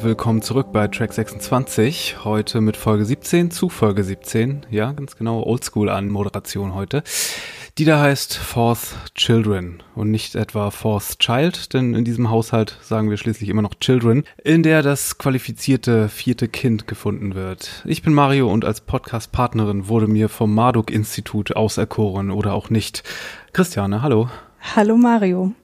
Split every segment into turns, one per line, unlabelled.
Willkommen zurück bei Track 26. Heute mit Folge 17 zu Folge 17. Ja, ganz genau, Oldschool an Moderation heute. Die da heißt Fourth Children und nicht etwa Fourth Child, denn in diesem Haushalt sagen wir schließlich immer noch Children, in der das qualifizierte vierte Kind gefunden wird. Ich bin Mario und als Podcast-Partnerin wurde mir vom Marduk-Institut auserkoren oder auch nicht. Christiane, hallo.
Hallo Mario.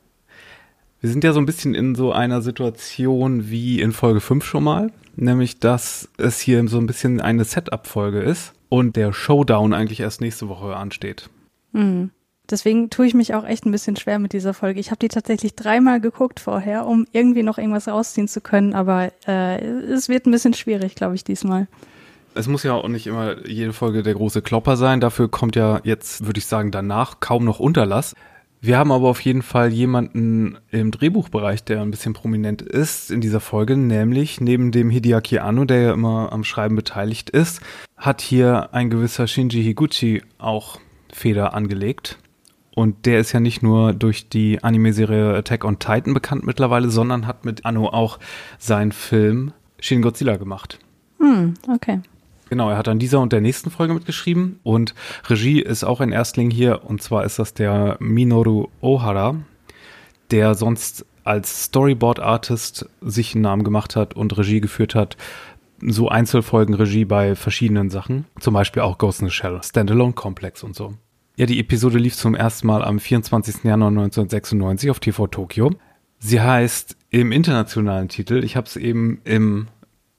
Wir sind ja so ein bisschen in so einer Situation wie in Folge 5 schon mal, nämlich dass es hier so ein bisschen eine Setup-Folge ist und der Showdown eigentlich erst nächste Woche ansteht.
Mhm. Deswegen tue ich mich auch echt ein bisschen schwer mit dieser Folge. Ich habe die tatsächlich dreimal geguckt vorher, um irgendwie noch irgendwas rausziehen zu können, aber äh, es wird ein bisschen schwierig, glaube ich, diesmal.
Es muss ja auch nicht immer jede Folge der große Klopper sein. Dafür kommt ja jetzt, würde ich sagen, danach kaum noch Unterlass. Wir haben aber auf jeden Fall jemanden im Drehbuchbereich, der ein bisschen prominent ist in dieser Folge, nämlich neben dem Hideaki Anno, der ja immer am Schreiben beteiligt ist, hat hier ein gewisser Shinji Higuchi auch Feder angelegt. Und der ist ja nicht nur durch die Anime-Serie Attack on Titan bekannt mittlerweile, sondern hat mit Anno auch seinen Film Shin Godzilla gemacht.
Hm, okay.
Genau, er hat an dieser und der nächsten Folge mitgeschrieben und Regie ist auch ein Erstling hier und zwar ist das der Minoru Ohara, der sonst als Storyboard-Artist sich einen Namen gemacht hat und Regie geführt hat so Einzelfolgen Regie bei verschiedenen Sachen, zum Beispiel auch Ghost in the Shell, Standalone Complex und so. Ja, die Episode lief zum ersten Mal am 24. Januar 1996 auf TV Tokyo. Sie heißt im internationalen Titel, ich habe es eben im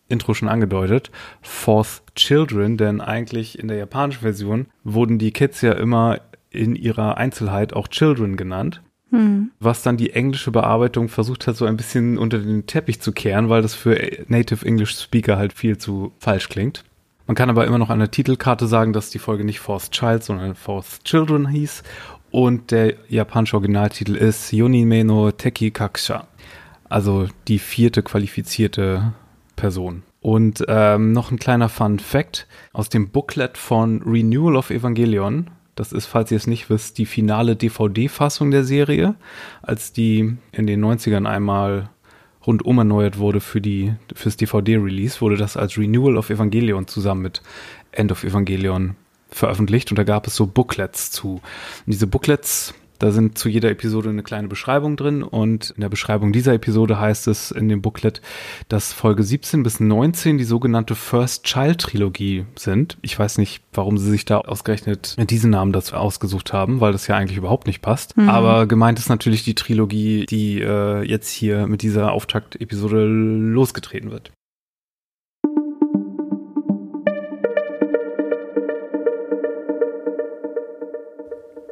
Intro schon angedeutet, Fourth Children, denn eigentlich in der japanischen Version wurden die Kids ja immer in ihrer Einzelheit auch Children genannt. Hm. Was dann die englische Bearbeitung versucht hat, so ein bisschen unter den Teppich zu kehren, weil das für Native English Speaker halt viel zu falsch klingt. Man kann aber immer noch an der Titelkarte sagen, dass die Folge nicht Fourth Child, sondern Fourth Children hieß. Und der japanische Originaltitel ist Yonime no Teki Kakusha. Also die vierte qualifizierte Person. Und ähm, noch ein kleiner Fun Fact aus dem Booklet von Renewal of Evangelion das ist, falls ihr es nicht wisst, die finale DVD-Fassung der Serie, als die in den 90ern einmal rundum erneuert wurde für die, fürs DVD-Release, wurde das als Renewal of Evangelion zusammen mit End of Evangelion veröffentlicht und da gab es so Booklets zu. Und diese Booklets da sind zu jeder Episode eine kleine Beschreibung drin und in der Beschreibung dieser Episode heißt es in dem Booklet, dass Folge 17 bis 19 die sogenannte First Child Trilogie sind. Ich weiß nicht, warum sie sich da ausgerechnet diesen Namen dazu ausgesucht haben, weil das ja eigentlich überhaupt nicht passt. Mhm. Aber gemeint ist natürlich die Trilogie, die äh, jetzt hier mit dieser Auftaktepisode losgetreten wird.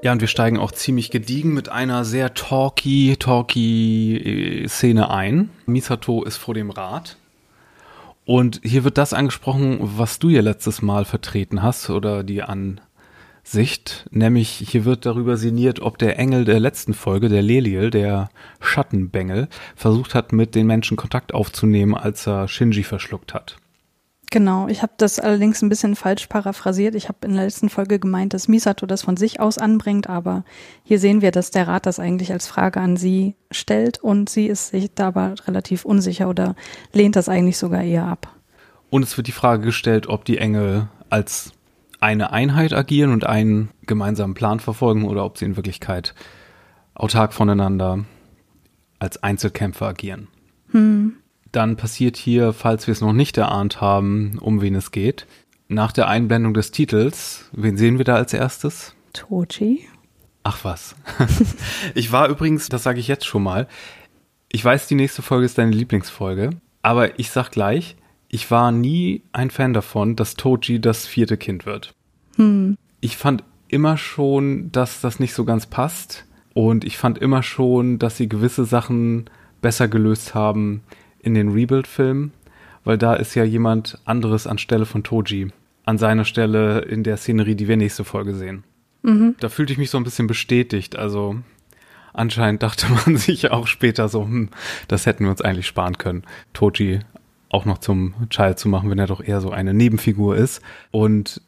Ja, und wir steigen auch ziemlich gediegen mit einer sehr talky, talky äh, Szene ein. Misato ist vor dem Rad. Und hier wird das angesprochen, was du ja letztes Mal vertreten hast oder die Ansicht. Nämlich hier wird darüber sinniert, ob der Engel der letzten Folge, der Leliel, der Schattenbengel, versucht hat, mit den Menschen Kontakt aufzunehmen, als er Shinji verschluckt hat.
Genau, ich habe das allerdings ein bisschen falsch paraphrasiert. Ich habe in der letzten Folge gemeint, dass Misato das von sich aus anbringt, aber hier sehen wir, dass der Rat das eigentlich als Frage an sie stellt und sie ist sich da aber relativ unsicher oder lehnt das eigentlich sogar eher ab.
Und es wird die Frage gestellt, ob die Engel als eine Einheit agieren und einen gemeinsamen Plan verfolgen oder ob sie in Wirklichkeit autark voneinander als Einzelkämpfer agieren. Hm dann passiert hier, falls wir es noch nicht erahnt haben, um wen es geht. Nach der Einblendung des Titels, wen sehen wir da als erstes?
Toji.
Ach was. ich war übrigens, das sage ich jetzt schon mal, ich weiß, die nächste Folge ist deine Lieblingsfolge, aber ich sag gleich, ich war nie ein Fan davon, dass Toji das vierte Kind wird. Hm. Ich fand immer schon, dass das nicht so ganz passt und ich fand immer schon, dass sie gewisse Sachen besser gelöst haben, in den Rebuild-Film, weil da ist ja jemand anderes anstelle von Toji. An seiner Stelle in der Szenerie, die wir nächste Folge sehen. Mhm. Da fühlte ich mich so ein bisschen bestätigt. Also anscheinend dachte man sich auch später so, hm, das hätten wir uns eigentlich sparen können. Toji auch noch zum Child zu machen, wenn er doch eher so eine Nebenfigur ist. Und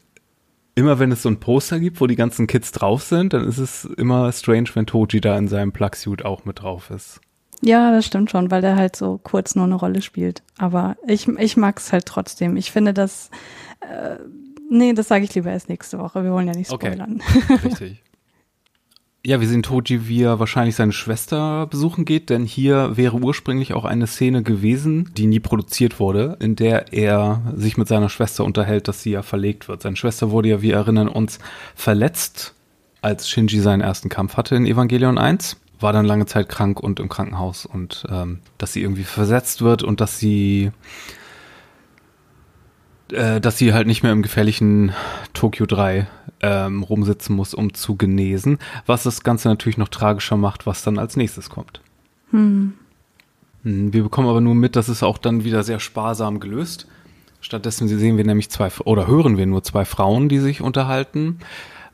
immer wenn es so ein Poster gibt, wo die ganzen Kids drauf sind, dann ist es immer strange, wenn Toji da in seinem Plug-Suit auch mit drauf ist.
Ja, das stimmt schon, weil der halt so kurz nur eine Rolle spielt. Aber ich, ich mag es halt trotzdem. Ich finde das, äh, nee, das sage ich lieber erst nächste Woche. Wir wollen ja nicht spoilern.
Okay. Richtig. Ja, wir sehen Toji, wie er wahrscheinlich seine Schwester besuchen geht, denn hier wäre ursprünglich auch eine Szene gewesen, die nie produziert wurde, in der er sich mit seiner Schwester unterhält, dass sie ja verlegt wird. Seine Schwester wurde ja, wir erinnern uns, verletzt, als Shinji seinen ersten Kampf hatte in Evangelion 1 war dann lange Zeit krank und im Krankenhaus und ähm, dass sie irgendwie versetzt wird und dass sie äh, dass sie halt nicht mehr im gefährlichen Tokyo 3 ähm, rumsitzen muss, um zu genesen, was das Ganze natürlich noch tragischer macht, was dann als nächstes kommt. Hm. hm wir bekommen aber nur mit, dass es auch dann wieder sehr sparsam gelöst. Stattdessen sehen wir nämlich zwei oder hören wir nur zwei Frauen, die sich unterhalten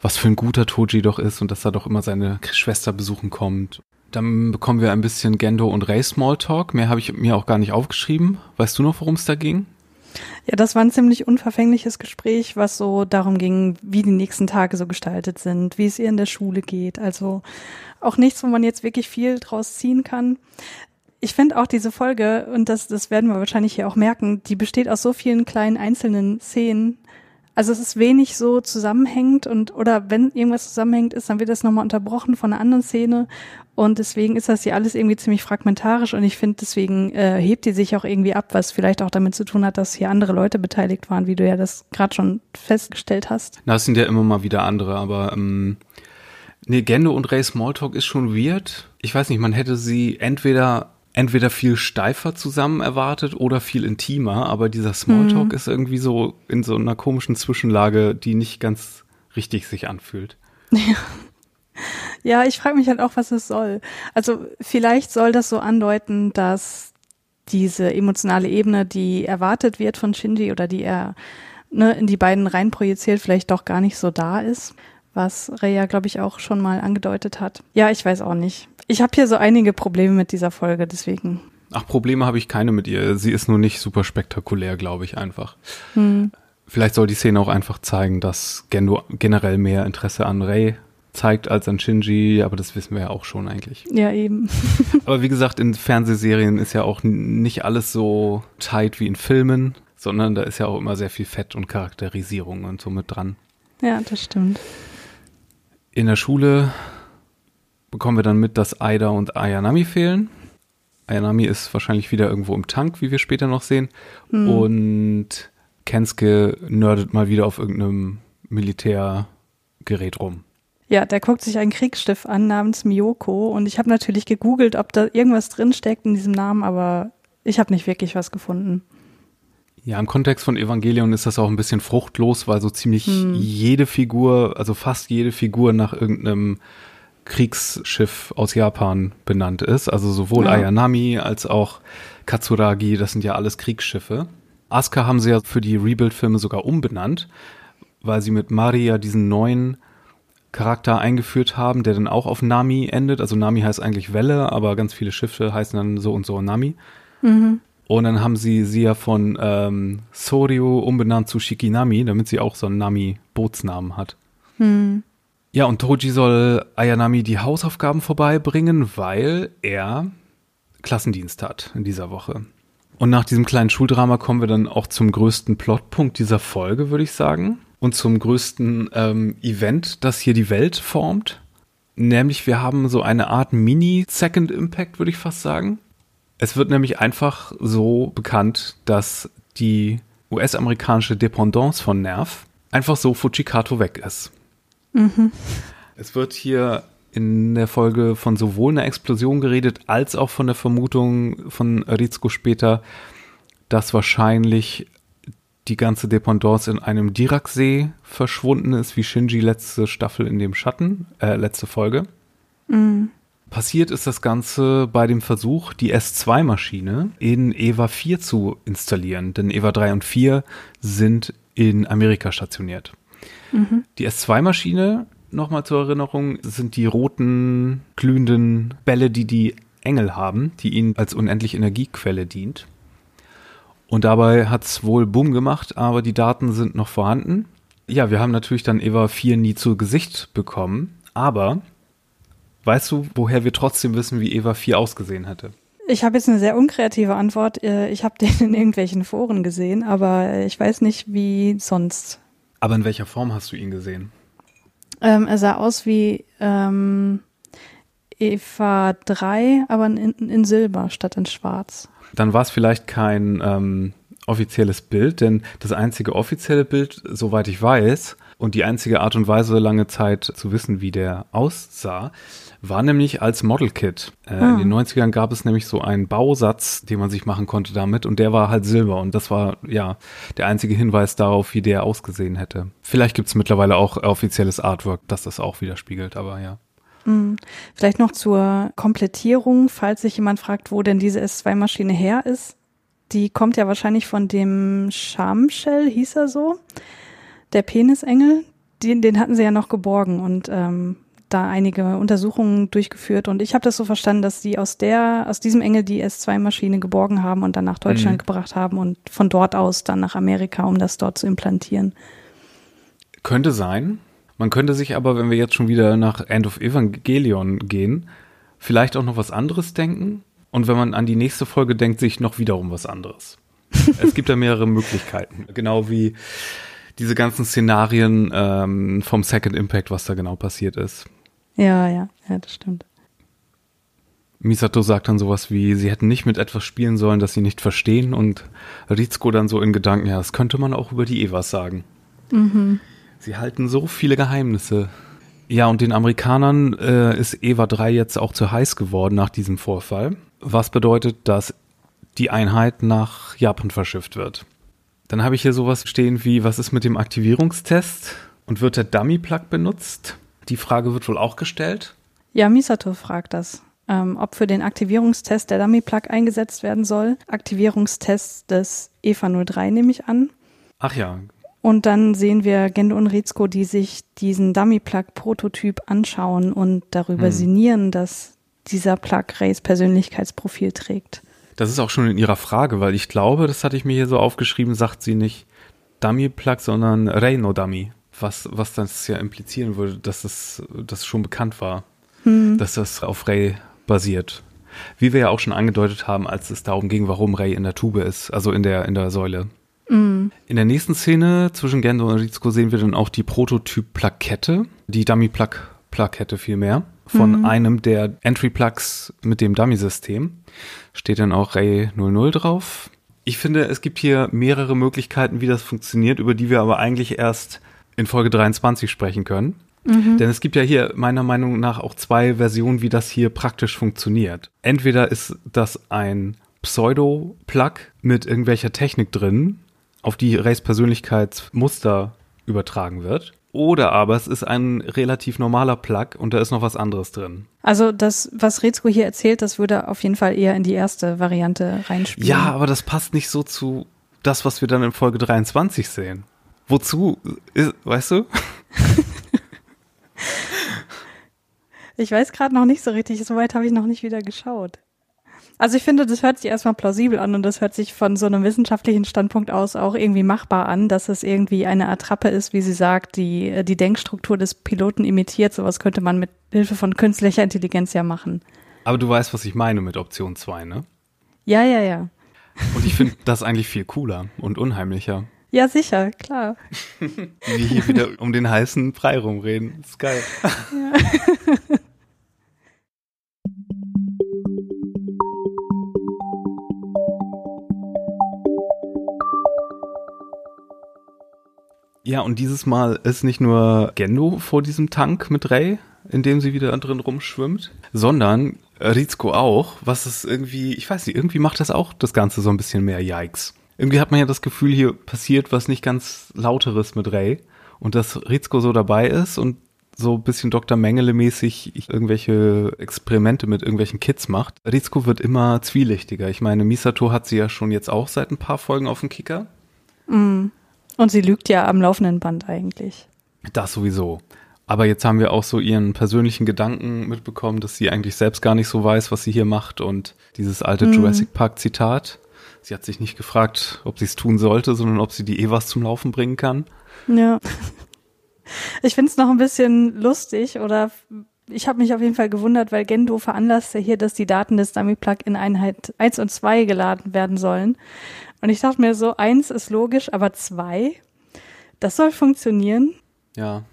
was für ein guter Toji doch ist und dass er doch immer seine Schwester besuchen kommt. Dann bekommen wir ein bisschen Gendo und Ray Smalltalk. Mehr habe ich mir auch gar nicht aufgeschrieben. Weißt du noch, worum es da ging?
Ja, das war ein ziemlich unverfängliches Gespräch, was so darum ging, wie die nächsten Tage so gestaltet sind, wie es ihr in der Schule geht. Also auch nichts, wo man jetzt wirklich viel draus ziehen kann. Ich finde auch diese Folge, und das, das werden wir wahrscheinlich hier auch merken, die besteht aus so vielen kleinen einzelnen Szenen, also es ist wenig so zusammenhängend und oder wenn irgendwas zusammenhängt ist, dann wird das nochmal unterbrochen von einer anderen Szene und deswegen ist das hier alles irgendwie ziemlich fragmentarisch und ich finde deswegen äh, hebt die sich auch irgendwie ab, was vielleicht auch damit zu tun hat, dass hier andere Leute beteiligt waren, wie du ja das gerade schon festgestellt hast.
Na, es sind ja immer mal wieder andere, aber ähm, nee, Gendo und Ray Smalltalk ist schon weird. Ich weiß nicht, man hätte sie entweder entweder viel steifer zusammen erwartet oder viel intimer, aber dieser Smalltalk mhm. ist irgendwie so in so einer komischen Zwischenlage, die nicht ganz richtig sich anfühlt.
Ja. Ja, ich frage mich halt auch, was es soll. Also vielleicht soll das so andeuten, dass diese emotionale Ebene, die erwartet wird von Shinji oder die er ne, in die beiden reinprojiziert, vielleicht doch gar nicht so da ist, was Reya, glaube ich, auch schon mal angedeutet hat. Ja, ich weiß auch nicht. Ich habe hier so einige Probleme mit dieser Folge, deswegen.
Ach, Probleme habe ich keine mit ihr. Sie ist nur nicht super spektakulär, glaube ich einfach. Hm. Vielleicht soll die Szene auch einfach zeigen, dass Gendo generell mehr Interesse an Rei zeigt als an Shinji, aber das wissen wir ja auch schon eigentlich.
Ja, eben.
aber wie gesagt, in Fernsehserien ist ja auch nicht alles so tight wie in Filmen, sondern da ist ja auch immer sehr viel Fett und Charakterisierung und so mit dran.
Ja, das stimmt.
In der Schule bekommen wir dann mit, dass Aida und Ayanami fehlen. Ayanami ist wahrscheinlich wieder irgendwo im Tank, wie wir später noch sehen. Hm. Und Kensuke nerdet mal wieder auf irgendeinem Militärgerät rum.
Ja, der guckt sich ein Kriegsschiff an namens Miyoko und ich habe natürlich gegoogelt, ob da irgendwas drinsteckt in diesem Namen, aber ich habe nicht wirklich was gefunden.
Ja, im Kontext von Evangelion ist das auch ein bisschen fruchtlos, weil so ziemlich hm. jede Figur, also fast jede Figur nach irgendeinem Kriegsschiff aus Japan benannt ist. Also sowohl ja. Ayanami als auch Katsuragi, das sind ja alles Kriegsschiffe. Asuka haben sie ja für die Rebuild-Filme sogar umbenannt, weil sie mit Maria diesen neuen Charakter eingeführt haben, der dann auch auf Nami endet. Also Nami heißt eigentlich Welle, aber ganz viele Schiffe heißen dann so und so Nami. Mhm. Und dann haben sie sie ja von ähm, Soryu umbenannt zu Shikinami, damit sie auch so einen Nami-Bootsnamen hat. Mhm. Ja, und Toji soll Ayanami die Hausaufgaben vorbeibringen, weil er Klassendienst hat in dieser Woche. Und nach diesem kleinen Schuldrama kommen wir dann auch zum größten Plotpunkt dieser Folge, würde ich sagen. Und zum größten ähm, Event, das hier die Welt formt. Nämlich wir haben so eine Art Mini-Second Impact, würde ich fast sagen. Es wird nämlich einfach so bekannt, dass die US-amerikanische Dependance von Nerv einfach so Fujikato weg ist. Mhm. Es wird hier in der Folge von sowohl einer Explosion geredet, als auch von der Vermutung von Rizko später, dass wahrscheinlich die ganze Dependance in einem Dirac-See verschwunden ist, wie Shinji letzte Staffel in dem Schatten, äh, letzte Folge. Mhm. Passiert ist das Ganze bei dem Versuch, die S2-Maschine in EVA 4 zu installieren, denn EVA 3 und 4 sind in Amerika stationiert. Mhm. Die S2-Maschine, nochmal zur Erinnerung, sind die roten, glühenden Bälle, die die Engel haben, die ihnen als unendliche Energiequelle dient. Und dabei hat es wohl Boom gemacht, aber die Daten sind noch vorhanden. Ja, wir haben natürlich dann EVA 4 nie zu Gesicht bekommen, aber weißt du, woher wir trotzdem wissen, wie EVA 4 ausgesehen hätte?
Ich habe jetzt eine sehr unkreative Antwort. Äh, ich habe den in irgendwelchen Foren gesehen, aber ich weiß nicht, wie sonst.
Aber in welcher Form hast du ihn gesehen?
Ähm, er sah aus wie ähm, Eva 3, aber in, in Silber statt in Schwarz.
Dann war es vielleicht kein ähm, offizielles Bild, denn das einzige offizielle Bild, soweit ich weiß, und die einzige Art und Weise, lange Zeit zu wissen, wie der aussah, war nämlich als Model Kit. Äh, ah. In den 90ern gab es nämlich so einen Bausatz, den man sich machen konnte damit und der war halt Silber und das war ja der einzige Hinweis darauf, wie der ausgesehen hätte. Vielleicht gibt es mittlerweile auch offizielles Artwork, das das auch widerspiegelt, aber ja.
Mhm. Vielleicht noch zur Komplettierung, falls sich jemand fragt, wo denn diese S2-Maschine her ist. Die kommt ja wahrscheinlich von dem Schamshell, hieß er so, der Penisengel. Den, den hatten sie ja noch geborgen und ähm, da einige Untersuchungen durchgeführt und ich habe das so verstanden, dass sie aus der, aus diesem Engel die S2-Maschine geborgen haben und dann nach Deutschland mhm. gebracht haben und von dort aus dann nach Amerika, um das dort zu implantieren.
Könnte sein. Man könnte sich aber, wenn wir jetzt schon wieder nach End of Evangelion gehen, vielleicht auch noch was anderes denken. Und wenn man an die nächste Folge denkt, sich noch wiederum was anderes. es gibt da mehrere Möglichkeiten. Genau wie diese ganzen Szenarien ähm, vom Second Impact, was da genau passiert ist.
Ja, ja, ja, das stimmt.
Misato sagt dann sowas wie, sie hätten nicht mit etwas spielen sollen, das sie nicht verstehen und Rizko dann so in Gedanken, ja, das könnte man auch über die Evas sagen. Mhm. Sie halten so viele Geheimnisse. Ja, und den Amerikanern äh, ist Eva 3 jetzt auch zu heiß geworden nach diesem Vorfall. Was bedeutet, dass die Einheit nach Japan verschifft wird. Dann habe ich hier sowas stehen wie, was ist mit dem Aktivierungstest? Und wird der Dummy-Plug benutzt? Die Frage wird wohl auch gestellt.
Ja, Misato fragt das. Ähm, ob für den Aktivierungstest der Dummy-Plug eingesetzt werden soll. Aktivierungstest des EVA 03 nehme ich an.
Ach ja,
und dann sehen wir Gendo und Rizko, die sich diesen Dummy-Plug-Prototyp anschauen und darüber hm. sinnieren, dass dieser Plug Rays Persönlichkeitsprofil trägt.
Das ist auch schon in ihrer Frage, weil ich glaube, das hatte ich mir hier so aufgeschrieben, sagt sie nicht Dummy-Plug, sondern Ray-No-Dummy. Was, was das ja implizieren würde, dass das, das schon bekannt war, hm. dass das auf Ray basiert. Wie wir ja auch schon angedeutet haben, als es darum ging, warum Ray in der Tube ist, also in der, in der Säule. Mhm. In der nächsten Szene zwischen Gendo und Rizko sehen wir dann auch die Prototyp-Plakette, die Dummy-Plug-Plakette vielmehr, von mhm. einem der Entry-Plugs mit dem Dummy-System. Steht dann auch Ray 00 drauf. Ich finde, es gibt hier mehrere Möglichkeiten, wie das funktioniert, über die wir aber eigentlich erst in Folge 23 sprechen können. Mhm. Denn es gibt ja hier meiner Meinung nach auch zwei Versionen, wie das hier praktisch funktioniert. Entweder ist das ein Pseudo-Plug mit irgendwelcher Technik drin, auf die Rays Persönlichkeitsmuster übertragen wird. Oder aber es ist ein relativ normaler Plug und da ist noch was anderes drin.
Also das, was Rezko hier erzählt, das würde auf jeden Fall eher in die erste Variante reinspielen.
Ja, aber das passt nicht so zu das, was wir dann in Folge 23 sehen. Wozu? Weißt du?
ich weiß gerade noch nicht so richtig, soweit habe ich noch nicht wieder geschaut. Also ich finde, das hört sich erstmal plausibel an und das hört sich von so einem wissenschaftlichen Standpunkt aus auch irgendwie machbar an, dass es irgendwie eine Attrappe ist, wie sie sagt, die die Denkstruktur des Piloten imitiert. Sowas könnte man mit Hilfe von künstlicher Intelligenz ja machen.
Aber du weißt, was ich meine mit Option 2, ne?
Ja, ja, ja.
Und ich finde das eigentlich viel cooler und unheimlicher.
Ja, sicher, klar.
Wie wir hier wieder um den heißen Brei rumreden. Das ist geil. Ja. Ja, und dieses Mal ist nicht nur Gendo vor diesem Tank mit Ray, in dem sie wieder drin rumschwimmt, sondern Rizko auch, was ist irgendwie, ich weiß nicht, irgendwie macht das auch das Ganze so ein bisschen mehr Yikes. Irgendwie hat man ja das Gefühl, hier passiert was nicht ganz Lauteres mit Ray und dass Rizko so dabei ist und so ein bisschen Dr. Mengele-mäßig irgendwelche Experimente mit irgendwelchen Kids macht. Rizko wird immer zwielichtiger. Ich meine, Misato hat sie ja schon jetzt auch seit ein paar Folgen auf dem Kicker.
Mm. Und sie lügt ja am laufenden Band eigentlich.
Das sowieso. Aber jetzt haben wir auch so ihren persönlichen Gedanken mitbekommen, dass sie eigentlich selbst gar nicht so weiß, was sie hier macht. Und dieses alte mhm. Jurassic Park Zitat. Sie hat sich nicht gefragt, ob sie es tun sollte, sondern ob sie die Evas zum Laufen bringen kann.
Ja. Ich finde es noch ein bisschen lustig oder Ich habe mich auf jeden Fall gewundert, weil Gendo veranlasste hier, dass die Daten des Dummy-Plug in Einheit 1 und 2 geladen werden sollen. Und ich dachte mir so, eins ist logisch, aber zwei, das soll funktionieren.
Ja.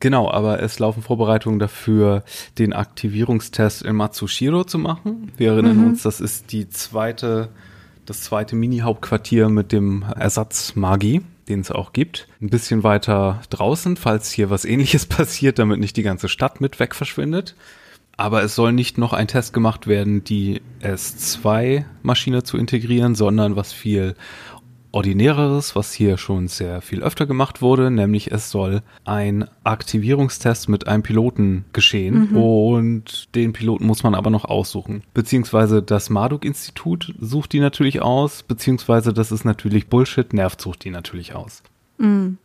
Genau, aber es laufen Vorbereitungen dafür, den Aktivierungstest in Matsushiro zu machen. Wir erinnern mhm. uns, das ist die zweite, das zweite Mini-Hauptquartier mit dem Ersatz Magi, den es auch gibt. Ein bisschen weiter draußen, falls hier was ähnliches passiert, damit nicht die ganze Stadt mit weg verschwindet. Aber es soll nicht noch ein Test gemacht werden, die S2-Maschine zu integrieren, sondern was viel ordinäreres, was hier schon sehr viel öfter gemacht wurde, nämlich es soll ein Aktivierungstest mit einem Piloten geschehen mhm. und den Piloten muss man aber noch aussuchen. Beziehungsweise das Marduk-Institut sucht die natürlich aus, beziehungsweise das ist natürlich Bullshit, Nerv sucht die natürlich aus. Mhm.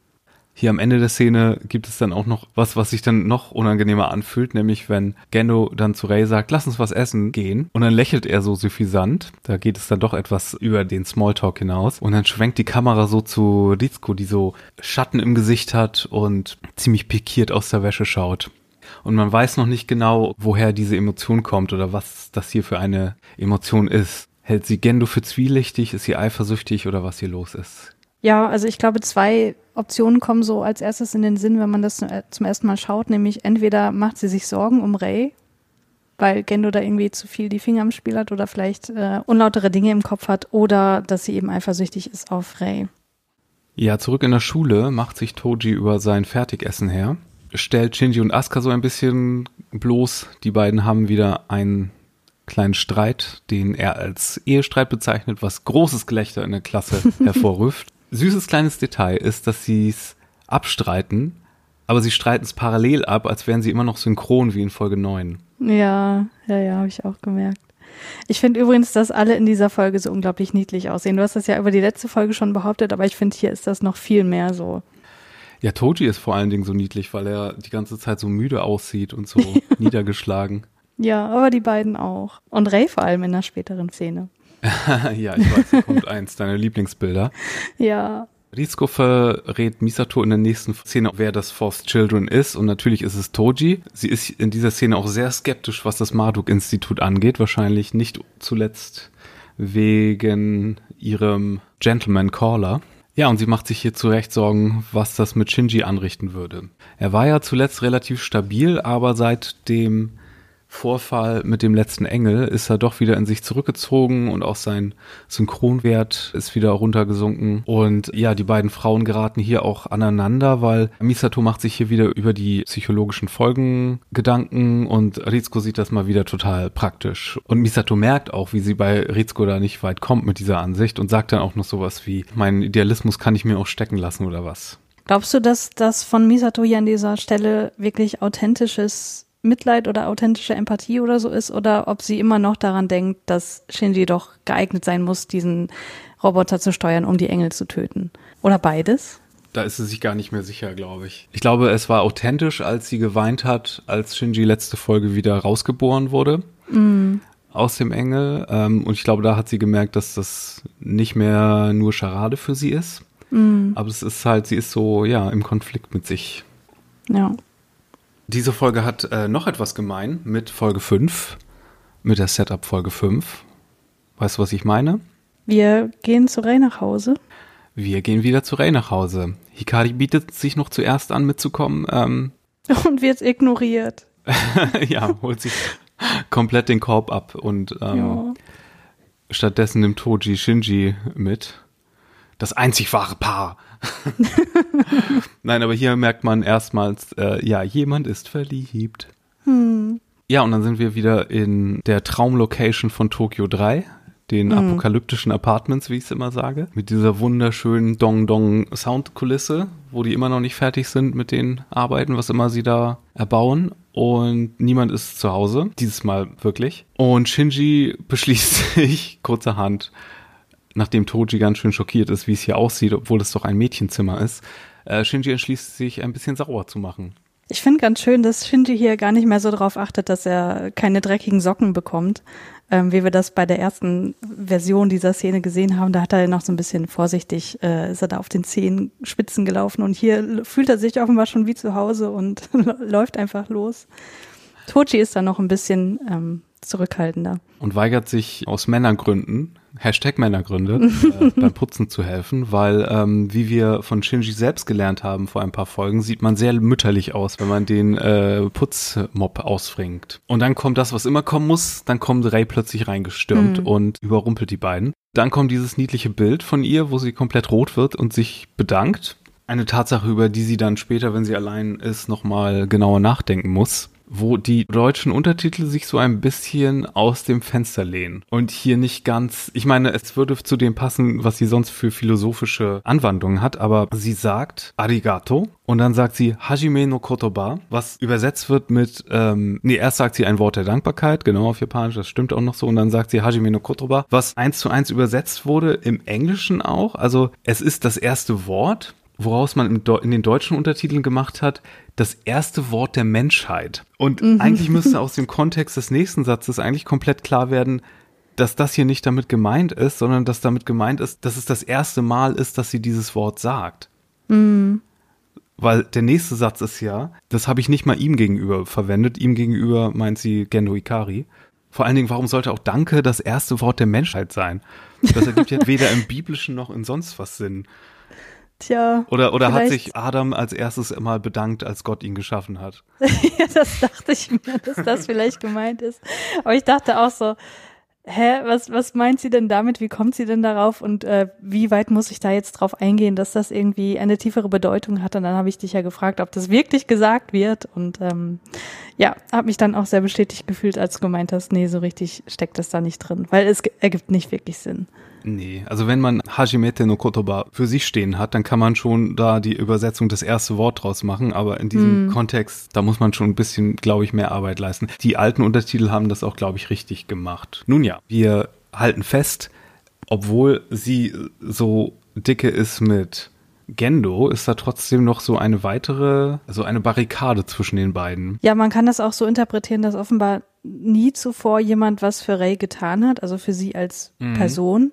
Hier am Ende der Szene gibt es dann auch noch was, was sich dann noch unangenehmer anfühlt, nämlich wenn Gendo dann zu Ray sagt, lass uns was essen gehen. Und dann lächelt er so suffisant. Da geht es dann doch etwas über den Smalltalk hinaus. Und dann schwenkt die Kamera so zu Rizko, die so Schatten im Gesicht hat und ziemlich pikiert aus der Wäsche schaut. Und man weiß noch nicht genau, woher diese Emotion kommt oder was das hier für eine Emotion ist. Hält sie Gendo für zwielichtig? Ist sie eifersüchtig oder was hier los ist?
Ja, also ich glaube, zwei Optionen kommen so als erstes in den Sinn, wenn man das zum ersten Mal schaut, nämlich entweder macht sie sich Sorgen um Ray, weil Gendo da irgendwie zu viel die Finger im Spiel hat oder vielleicht äh, unlautere Dinge im Kopf hat oder dass sie eben eifersüchtig ist auf Ray.
Ja, zurück in der Schule macht sich Toji über sein Fertigessen her, stellt Shinji und Asuka so ein bisschen bloß. Die beiden haben wieder einen kleinen Streit, den er als Ehestreit bezeichnet, was großes Gelächter in der Klasse hervorruft süßes kleines Detail ist, dass sie es abstreiten, aber sie streiten es parallel ab, als wären sie immer noch synchron wie in Folge 9.
Ja, ja, ja, habe ich auch gemerkt. Ich finde übrigens, dass alle in dieser Folge so unglaublich niedlich aussehen. Du hast das ja über die letzte Folge schon behauptet, aber ich finde, hier ist das noch viel mehr so.
Ja, Toji ist vor allen Dingen so niedlich, weil er die ganze Zeit so müde aussieht und so niedergeschlagen.
Ja, aber die beiden auch. Und Ray vor allem in der späteren Szene.
ja, ich weiß, kommt eins deiner Lieblingsbilder.
Ja.
Rizko verrät Misato in der nächsten Szene, wer das Forced Children ist. Und natürlich ist es Toji. Sie ist in dieser Szene auch sehr skeptisch, was das Marduk-Institut angeht. Wahrscheinlich nicht zuletzt wegen ihrem Gentleman Caller. Ja, und sie macht sich hier zurecht Sorgen, was das mit Shinji anrichten würde. Er war ja zuletzt relativ stabil, aber seit dem Vorfall mit dem letzten Engel ist er doch wieder in sich zurückgezogen und auch sein Synchronwert ist wieder runtergesunken. Und ja, die beiden Frauen geraten hier auch aneinander, weil Misato macht sich hier wieder über die psychologischen Folgen Gedanken und Rizko sieht das mal wieder total praktisch. Und Misato merkt auch, wie sie bei Rizko da nicht weit kommt mit dieser Ansicht und sagt dann auch noch sowas wie, mein Idealismus kann ich mir auch stecken lassen oder was.
Glaubst du, dass das von Misato hier an dieser Stelle wirklich authentisches Mitleid oder authentische Empathie oder so ist oder ob sie immer noch daran denkt, dass Shinji doch geeignet sein muss, diesen Roboter zu steuern, um die Engel zu töten. Oder beides?
Da ist sie sich gar nicht mehr sicher, glaube ich. Ich glaube, es war authentisch, als sie geweint hat, als Shinji letzte Folge wieder rausgeboren wurde. Mm. Aus dem Engel. Ähm, und ich glaube, da hat sie gemerkt, dass das nicht mehr nur Scharade für sie ist. Mm. Aber es ist halt, sie ist so, ja, im Konflikt mit sich.
Ja.
Diese Folge hat äh, noch etwas gemein mit Folge 5, mit der Setup Folge 5. Weißt du, was ich meine?
Wir gehen zu Ray nach Hause.
Wir gehen wieder zu Ray nach Hause. Hikari bietet sich noch zuerst an, mitzukommen. Ähm,
und wird ignoriert.
ja, holt sich komplett den Korb ab und ähm, ja. stattdessen nimmt Toji Shinji mit. Das einzig wahre Paar. Nein, aber hier merkt man erstmals, äh, ja, jemand ist verliebt. Hm. Ja, und dann sind wir wieder in der Traumlocation von Tokyo 3, den hm. apokalyptischen Apartments, wie ich es immer sage, mit dieser wunderschönen Dong-Dong-Soundkulisse, wo die immer noch nicht fertig sind mit den Arbeiten, was immer sie da erbauen. Und niemand ist zu Hause, dieses Mal wirklich. Und Shinji beschließt sich kurzerhand, nachdem Toji ganz schön schockiert ist, wie es hier aussieht, obwohl es doch ein Mädchenzimmer ist, äh, Shinji entschließt sich, ein bisschen sauer zu machen.
Ich finde ganz schön, dass Shinji hier gar nicht mehr so darauf achtet, dass er keine dreckigen Socken bekommt, ähm, wie wir das bei der ersten Version dieser Szene gesehen haben. Da hat er noch so ein bisschen vorsichtig, äh, ist er da auf den Zehenspitzen gelaufen und hier fühlt er sich offenbar schon wie zu Hause und läuft einfach los. Tochi ist da noch ein bisschen ähm, zurückhaltender.
Und weigert sich aus Männergründen, Hashtag Männergründe, äh, beim Putzen zu helfen, weil, ähm, wie wir von Shinji selbst gelernt haben vor ein paar Folgen, sieht man sehr mütterlich aus, wenn man den äh, Putzmob ausfringt. Und dann kommt das, was immer kommen muss, dann kommt Ray plötzlich reingestürmt mhm. und überrumpelt die beiden. Dann kommt dieses niedliche Bild von ihr, wo sie komplett rot wird und sich bedankt. Eine Tatsache, über die sie dann später, wenn sie allein ist, nochmal genauer nachdenken muss wo die deutschen Untertitel sich so ein bisschen aus dem Fenster lehnen. Und hier nicht ganz, ich meine, es würde zu dem passen, was sie sonst für philosophische Anwandlungen hat, aber sie sagt Arigato und dann sagt sie Hajime no Kotoba, was übersetzt wird mit, ähm, nee, erst sagt sie ein Wort der Dankbarkeit, genau auf Japanisch, das stimmt auch noch so, und dann sagt sie Hajime no Kotoba, was eins zu eins übersetzt wurde im Englischen auch, also es ist das erste Wort, woraus man in den deutschen Untertiteln gemacht hat, das erste Wort der Menschheit. Und mhm. eigentlich müsste aus dem Kontext des nächsten Satzes eigentlich komplett klar werden, dass das hier nicht damit gemeint ist, sondern dass damit gemeint ist, dass es das erste Mal ist, dass sie dieses Wort sagt. Mhm. Weil der nächste Satz ist ja, das habe ich nicht mal ihm gegenüber verwendet. Ihm gegenüber meint sie Gendo Ikari. Vor allen Dingen, warum sollte auch Danke das erste Wort der Menschheit sein? Das ergibt ja weder im Biblischen noch in sonst was Sinn.
Tja.
Oder, oder hat sich Adam als erstes mal bedankt, als Gott ihn geschaffen hat?
ja, das dachte ich mir, dass das vielleicht gemeint ist. Aber ich dachte auch so, hä, was, was meint sie denn damit? Wie kommt sie denn darauf? Und äh, wie weit muss ich da jetzt drauf eingehen, dass das irgendwie eine tiefere Bedeutung hat? Und dann habe ich dich ja gefragt, ob das wirklich gesagt wird. Und ähm, ja, habe mich dann auch sehr bestätigt gefühlt, als du gemeint hast, nee, so richtig steckt das da nicht drin, weil es ergibt nicht wirklich Sinn.
Nee, also wenn man Hajimete no Kotoba für sich stehen hat, dann kann man schon da die Übersetzung das erste Wort draus machen, aber in diesem mm. Kontext, da muss man schon ein bisschen, glaube ich, mehr Arbeit leisten. Die alten Untertitel haben das auch, glaube ich, richtig gemacht. Nun ja, wir halten fest, obwohl sie so dicke ist mit Gendo ist da trotzdem noch so eine weitere, also eine Barrikade zwischen den beiden.
Ja, man kann das auch so interpretieren, dass offenbar nie zuvor jemand was für Ray getan hat, also für sie als mhm. Person.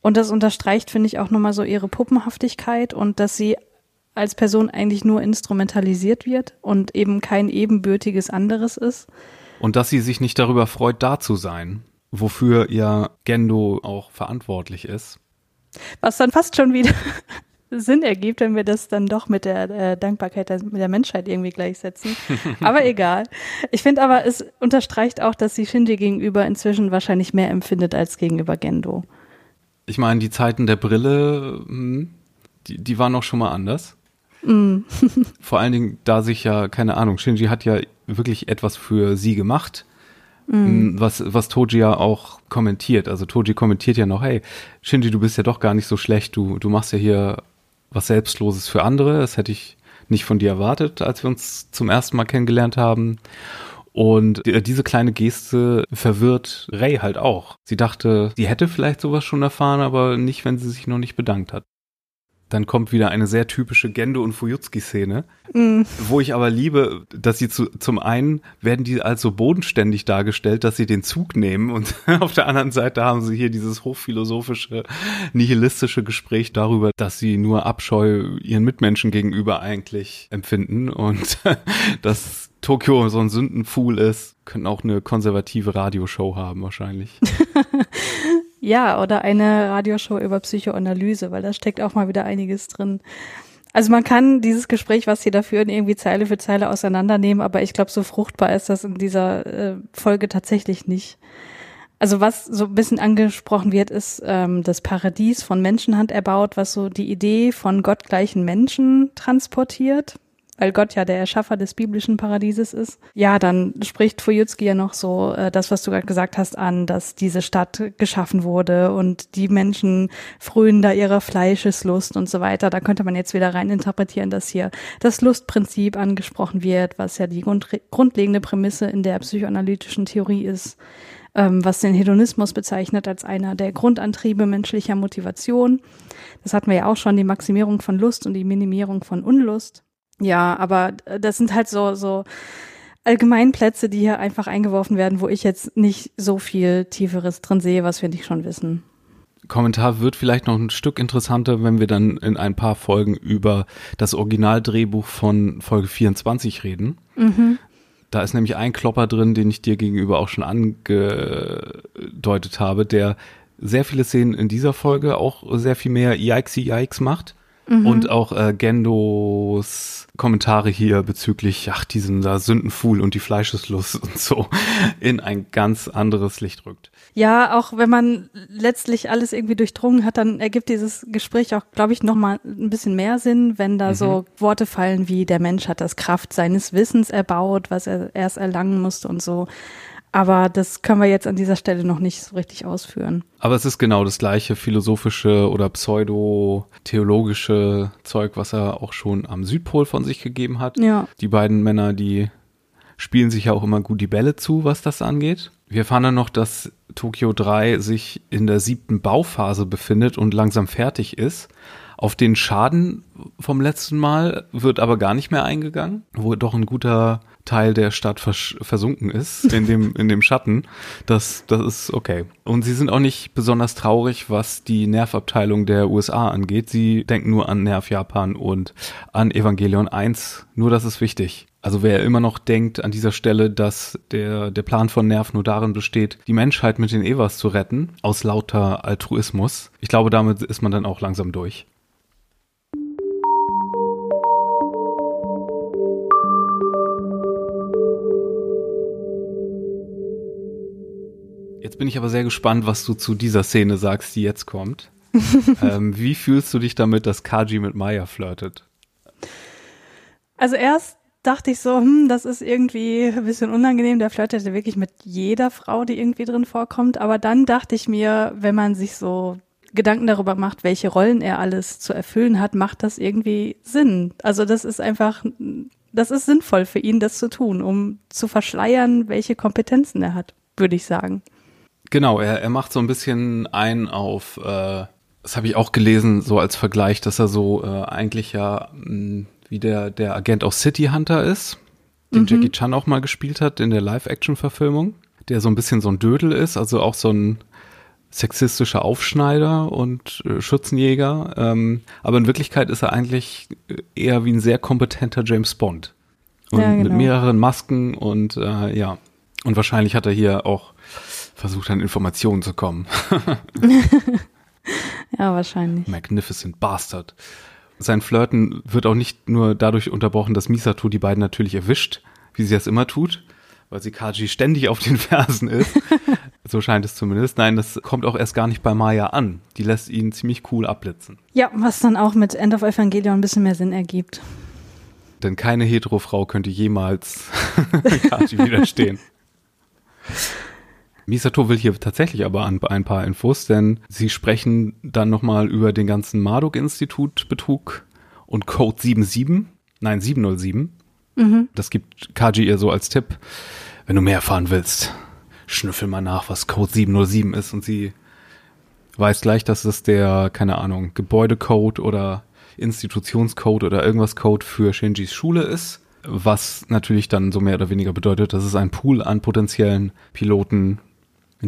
Und das unterstreicht, finde ich, auch nochmal so ihre Puppenhaftigkeit und dass sie als Person eigentlich nur instrumentalisiert wird und eben kein ebenbürtiges anderes ist.
Und dass sie sich nicht darüber freut, da zu sein, wofür ja Gendo auch verantwortlich ist.
Was dann fast schon wieder Sinn ergibt, wenn wir das dann doch mit der äh, Dankbarkeit der, mit der Menschheit irgendwie gleichsetzen. aber egal. Ich finde aber, es unterstreicht auch, dass sie Shinji gegenüber inzwischen wahrscheinlich mehr empfindet als gegenüber Gendo.
Ich meine, die Zeiten der Brille, hm, die, die waren auch schon mal anders. Mm. Vor allen Dingen, da sich ja, keine Ahnung, Shinji hat ja wirklich etwas für sie gemacht. Mm. Was, was Toji ja auch kommentiert. Also Toji kommentiert ja noch, hey, Shinji, du bist ja doch gar nicht so schlecht, du, du machst ja hier was Selbstloses für andere. Das hätte ich nicht von dir erwartet, als wir uns zum ersten Mal kennengelernt haben. Und diese kleine Geste verwirrt Ray halt auch. Sie dachte, sie hätte vielleicht sowas schon erfahren, aber nicht, wenn sie sich noch nicht bedankt hat. Dann kommt wieder eine sehr typische Gendo- und Fuyutsuki-Szene, mm. wo ich aber liebe, dass sie zu, zum einen werden die als so bodenständig dargestellt, dass sie den Zug nehmen und auf der anderen Seite haben sie hier dieses hochphilosophische, nihilistische Gespräch darüber, dass sie nur Abscheu ihren Mitmenschen gegenüber eigentlich empfinden und dass Tokio so ein Sündenfuhl ist, könnten auch eine konservative Radioshow haben wahrscheinlich.
Ja, oder eine Radioshow über Psychoanalyse, weil da steckt auch mal wieder einiges drin. Also man kann dieses Gespräch, was sie da führen, irgendwie Zeile für Zeile auseinandernehmen, aber ich glaube, so fruchtbar ist das in dieser äh, Folge tatsächlich nicht. Also was so ein bisschen angesprochen wird, ist ähm, das Paradies von Menschenhand erbaut, was so die Idee von gottgleichen Menschen transportiert weil Gott ja der Erschaffer des biblischen Paradieses ist. Ja, dann spricht Fujutski ja noch so äh, das, was du gerade gesagt hast, an, dass diese Stadt geschaffen wurde und die Menschen frühen da ihrer Fleischeslust und so weiter. Da könnte man jetzt wieder rein interpretieren, dass hier das Lustprinzip angesprochen wird, was ja die grund grundlegende Prämisse in der psychoanalytischen Theorie ist, ähm, was den Hedonismus bezeichnet als einer der Grundantriebe menschlicher Motivation. Das hatten wir ja auch schon, die Maximierung von Lust und die Minimierung von Unlust. Ja, aber das sind halt so, so Allgemeinplätze, die hier einfach eingeworfen werden, wo ich jetzt nicht so viel Tieferes drin sehe, was wir nicht schon wissen.
Kommentar wird vielleicht noch ein Stück interessanter, wenn wir dann in ein paar Folgen über das Originaldrehbuch von Folge 24 reden. Mhm. Da ist nämlich ein Klopper drin, den ich dir gegenüber auch schon angedeutet habe, der sehr viele Szenen in dieser Folge auch sehr viel mehr Yikes, Yikes macht. Mhm. Und auch äh, Gendos Kommentare hier bezüglich, ach, diesen da Sündenfuhl und die Fleischeslust und so in ein ganz anderes Licht rückt.
Ja, auch wenn man letztlich alles irgendwie durchdrungen hat, dann ergibt dieses Gespräch auch, glaube ich, nochmal ein bisschen mehr Sinn, wenn da mhm. so Worte fallen wie der Mensch hat das Kraft seines Wissens erbaut, was er erst erlangen musste und so. Aber das können wir jetzt an dieser Stelle noch nicht so richtig ausführen.
Aber es ist genau das gleiche philosophische oder pseudo-theologische Zeug, was er auch schon am Südpol von sich gegeben hat. Ja. Die beiden Männer, die spielen sich ja auch immer gut die Bälle zu, was das angeht. Wir erfahren dann noch, dass Tokio 3 sich in der siebten Bauphase befindet und langsam fertig ist. Auf den Schaden vom letzten Mal wird aber gar nicht mehr eingegangen, wo doch ein guter Teil der Stadt vers versunken ist, in dem, in dem Schatten. Das, das ist okay. Und sie sind auch nicht besonders traurig, was die Nervabteilung der USA angeht. Sie denken nur an Nerv Japan und an Evangelion 1. Nur das ist wichtig. Also wer immer noch denkt an dieser Stelle, dass der, der Plan von Nerv nur darin besteht, die Menschheit mit den Evas zu retten, aus lauter Altruismus, ich glaube, damit ist man dann auch langsam durch. Jetzt bin ich aber sehr gespannt, was du zu dieser Szene sagst, die jetzt kommt. ähm, wie fühlst du dich damit, dass Kaji mit Maya flirtet?
Also erst dachte ich so, hm, das ist irgendwie ein bisschen unangenehm. Der flirtet ja wirklich mit jeder Frau, die irgendwie drin vorkommt. Aber dann dachte ich mir, wenn man sich so Gedanken darüber macht, welche Rollen er alles zu erfüllen hat, macht das irgendwie Sinn. Also das ist einfach, das ist sinnvoll für ihn, das zu tun, um zu verschleiern, welche Kompetenzen er hat, würde ich sagen.
Genau, er, er macht so ein bisschen ein auf, äh, das habe ich auch gelesen, so als Vergleich, dass er so äh, eigentlich ja mh, hm, wie der, der Agent aus City Hunter ist, den mhm. Jackie Chan auch mal gespielt hat in der Live-Action-Verfilmung, der so ein bisschen so ein Dödel ist, also auch so ein sexistischer Aufschneider und äh, Schützenjäger. Ähm, aber in Wirklichkeit ist er eigentlich eher wie ein sehr kompetenter James Bond. Und ja, genau. mit mehreren Masken und äh, ja. Und wahrscheinlich hat er hier auch versucht an Informationen zu kommen.
ja, wahrscheinlich.
Magnificent Bastard. Sein Flirten wird auch nicht nur dadurch unterbrochen, dass Misato die beiden natürlich erwischt, wie sie das immer tut, weil sie Kaji ständig auf den Fersen ist. so scheint es zumindest. Nein, das kommt auch erst gar nicht bei Maya an. Die lässt ihn ziemlich cool abblitzen.
Ja, was dann auch mit End of Evangelion ein bisschen mehr Sinn ergibt.
Denn keine Hetero-Frau könnte jemals Kaji widerstehen. Misato will hier tatsächlich aber ein, ein paar Infos, denn sie sprechen dann nochmal über den ganzen Marduk-Institut-Betrug und Code 77, nein 707. Mhm. Das gibt Kaji ihr so als Tipp. Wenn du mehr erfahren willst, schnüffel mal nach, was Code 707 ist und sie weiß gleich, dass es der, keine Ahnung, Gebäudecode oder Institutionscode oder irgendwas Code für Shinjis Schule ist was natürlich dann so mehr oder weniger bedeutet, dass es ein Pool an potenziellen Piloten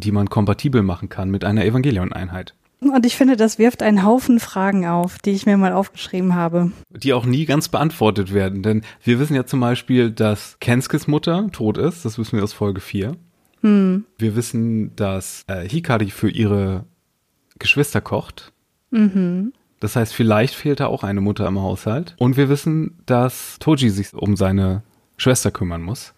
die man kompatibel machen kann mit einer Evangelion-Einheit.
Und ich finde, das wirft einen Haufen Fragen auf, die ich mir mal aufgeschrieben habe.
Die auch nie ganz beantwortet werden, denn wir wissen ja zum Beispiel, dass Kenskes Mutter tot ist, das wissen wir aus Folge 4. Hm. Wir wissen, dass äh, Hikari für ihre Geschwister kocht. Mhm. Das heißt, vielleicht fehlt da auch eine Mutter im Haushalt. Und wir wissen, dass Toji sich um seine Schwester kümmern muss.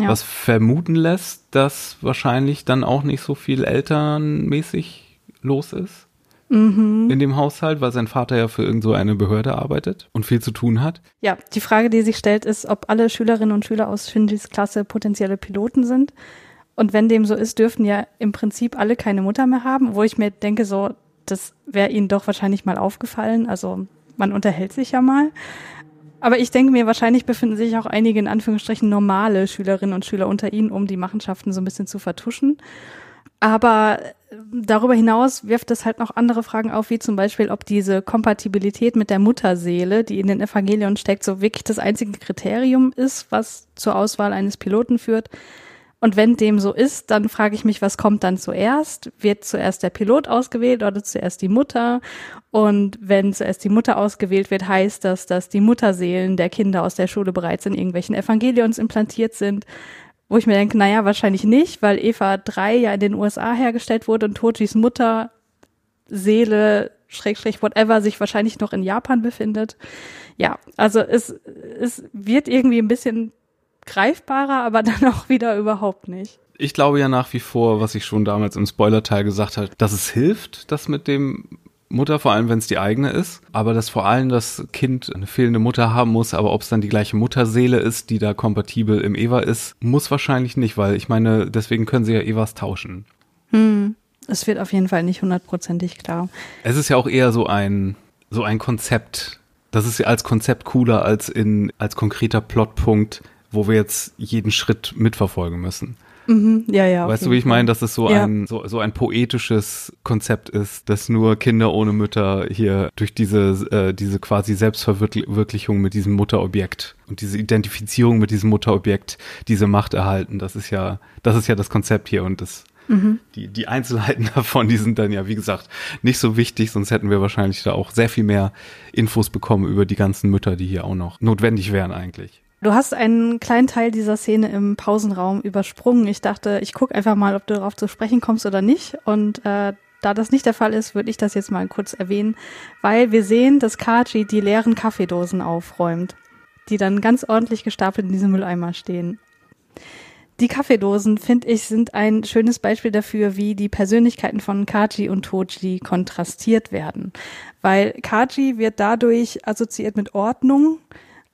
Ja. Was vermuten lässt, dass wahrscheinlich dann auch nicht so viel elternmäßig los ist mhm. in dem Haushalt, weil sein Vater ja für irgend so eine Behörde arbeitet und viel zu tun hat.
Ja, die Frage, die sich stellt, ist, ob alle Schülerinnen und Schüler aus Shinjis Klasse potenzielle Piloten sind. Und wenn dem so ist, dürften ja im Prinzip alle keine Mutter mehr haben, wo ich mir denke, so, das wäre ihnen doch wahrscheinlich mal aufgefallen. Also man unterhält sich ja mal. Aber ich denke mir, wahrscheinlich befinden sich auch einige in Anführungsstrichen normale Schülerinnen und Schüler unter ihnen, um die Machenschaften so ein bisschen zu vertuschen. Aber darüber hinaus wirft es halt noch andere Fragen auf, wie zum Beispiel, ob diese Kompatibilität mit der Mutterseele, die in den Evangelien steckt, so wirklich das einzige Kriterium ist, was zur Auswahl eines Piloten führt. Und wenn dem so ist, dann frage ich mich, was kommt dann zuerst? Wird zuerst der Pilot ausgewählt oder zuerst die Mutter? Und wenn zuerst die Mutter ausgewählt wird, heißt das, dass die Mutterseelen der Kinder aus der Schule bereits in irgendwelchen Evangelions implantiert sind. Wo ich mir denke, naja, wahrscheinlich nicht, weil Eva 3 ja in den USA hergestellt wurde und Tojis Mutter Seele, Schrägstrich, whatever, sich wahrscheinlich noch in Japan befindet. Ja, also es, es wird irgendwie ein bisschen greifbarer, aber dann auch wieder überhaupt nicht.
Ich glaube ja nach wie vor, was ich schon damals im Spoiler-Teil gesagt habe, dass es hilft, das mit dem Mutter, vor allem wenn es die eigene ist, aber dass vor allem das Kind eine fehlende Mutter haben muss, aber ob es dann die gleiche Mutterseele ist, die da kompatibel im Eva ist, muss wahrscheinlich nicht, weil ich meine, deswegen können sie ja Evas tauschen.
Hm. Es wird auf jeden Fall nicht hundertprozentig klar.
Es ist ja auch eher so ein, so ein Konzept. Das ist ja als Konzept cooler als in, als konkreter Plotpunkt, wo wir jetzt jeden Schritt mitverfolgen müssen.
Mhm, ja, ja.
Weißt du, wie ich meine, dass es so ja. ein so, so ein poetisches Konzept ist, dass nur Kinder ohne Mütter hier durch diese äh, diese quasi Selbstverwirklichung mit diesem Mutterobjekt und diese Identifizierung mit diesem Mutterobjekt diese Macht erhalten. Das ist ja das ist ja das Konzept hier und das Mhm. Die, die Einzelheiten davon, die sind dann ja, wie gesagt, nicht so wichtig, sonst hätten wir wahrscheinlich da auch sehr viel mehr Infos bekommen über die ganzen Mütter, die hier auch noch notwendig wären eigentlich.
Du hast einen kleinen Teil dieser Szene im Pausenraum übersprungen. Ich dachte, ich gucke einfach mal, ob du darauf zu sprechen kommst oder nicht. Und äh, da das nicht der Fall ist, würde ich das jetzt mal kurz erwähnen, weil wir sehen, dass Kaji die leeren Kaffeedosen aufräumt, die dann ganz ordentlich gestapelt in diesem Mülleimer stehen. Die Kaffeedosen, finde ich, sind ein schönes Beispiel dafür, wie die Persönlichkeiten von Kaji und Toji kontrastiert werden. Weil Kaji wird dadurch assoziiert mit Ordnung,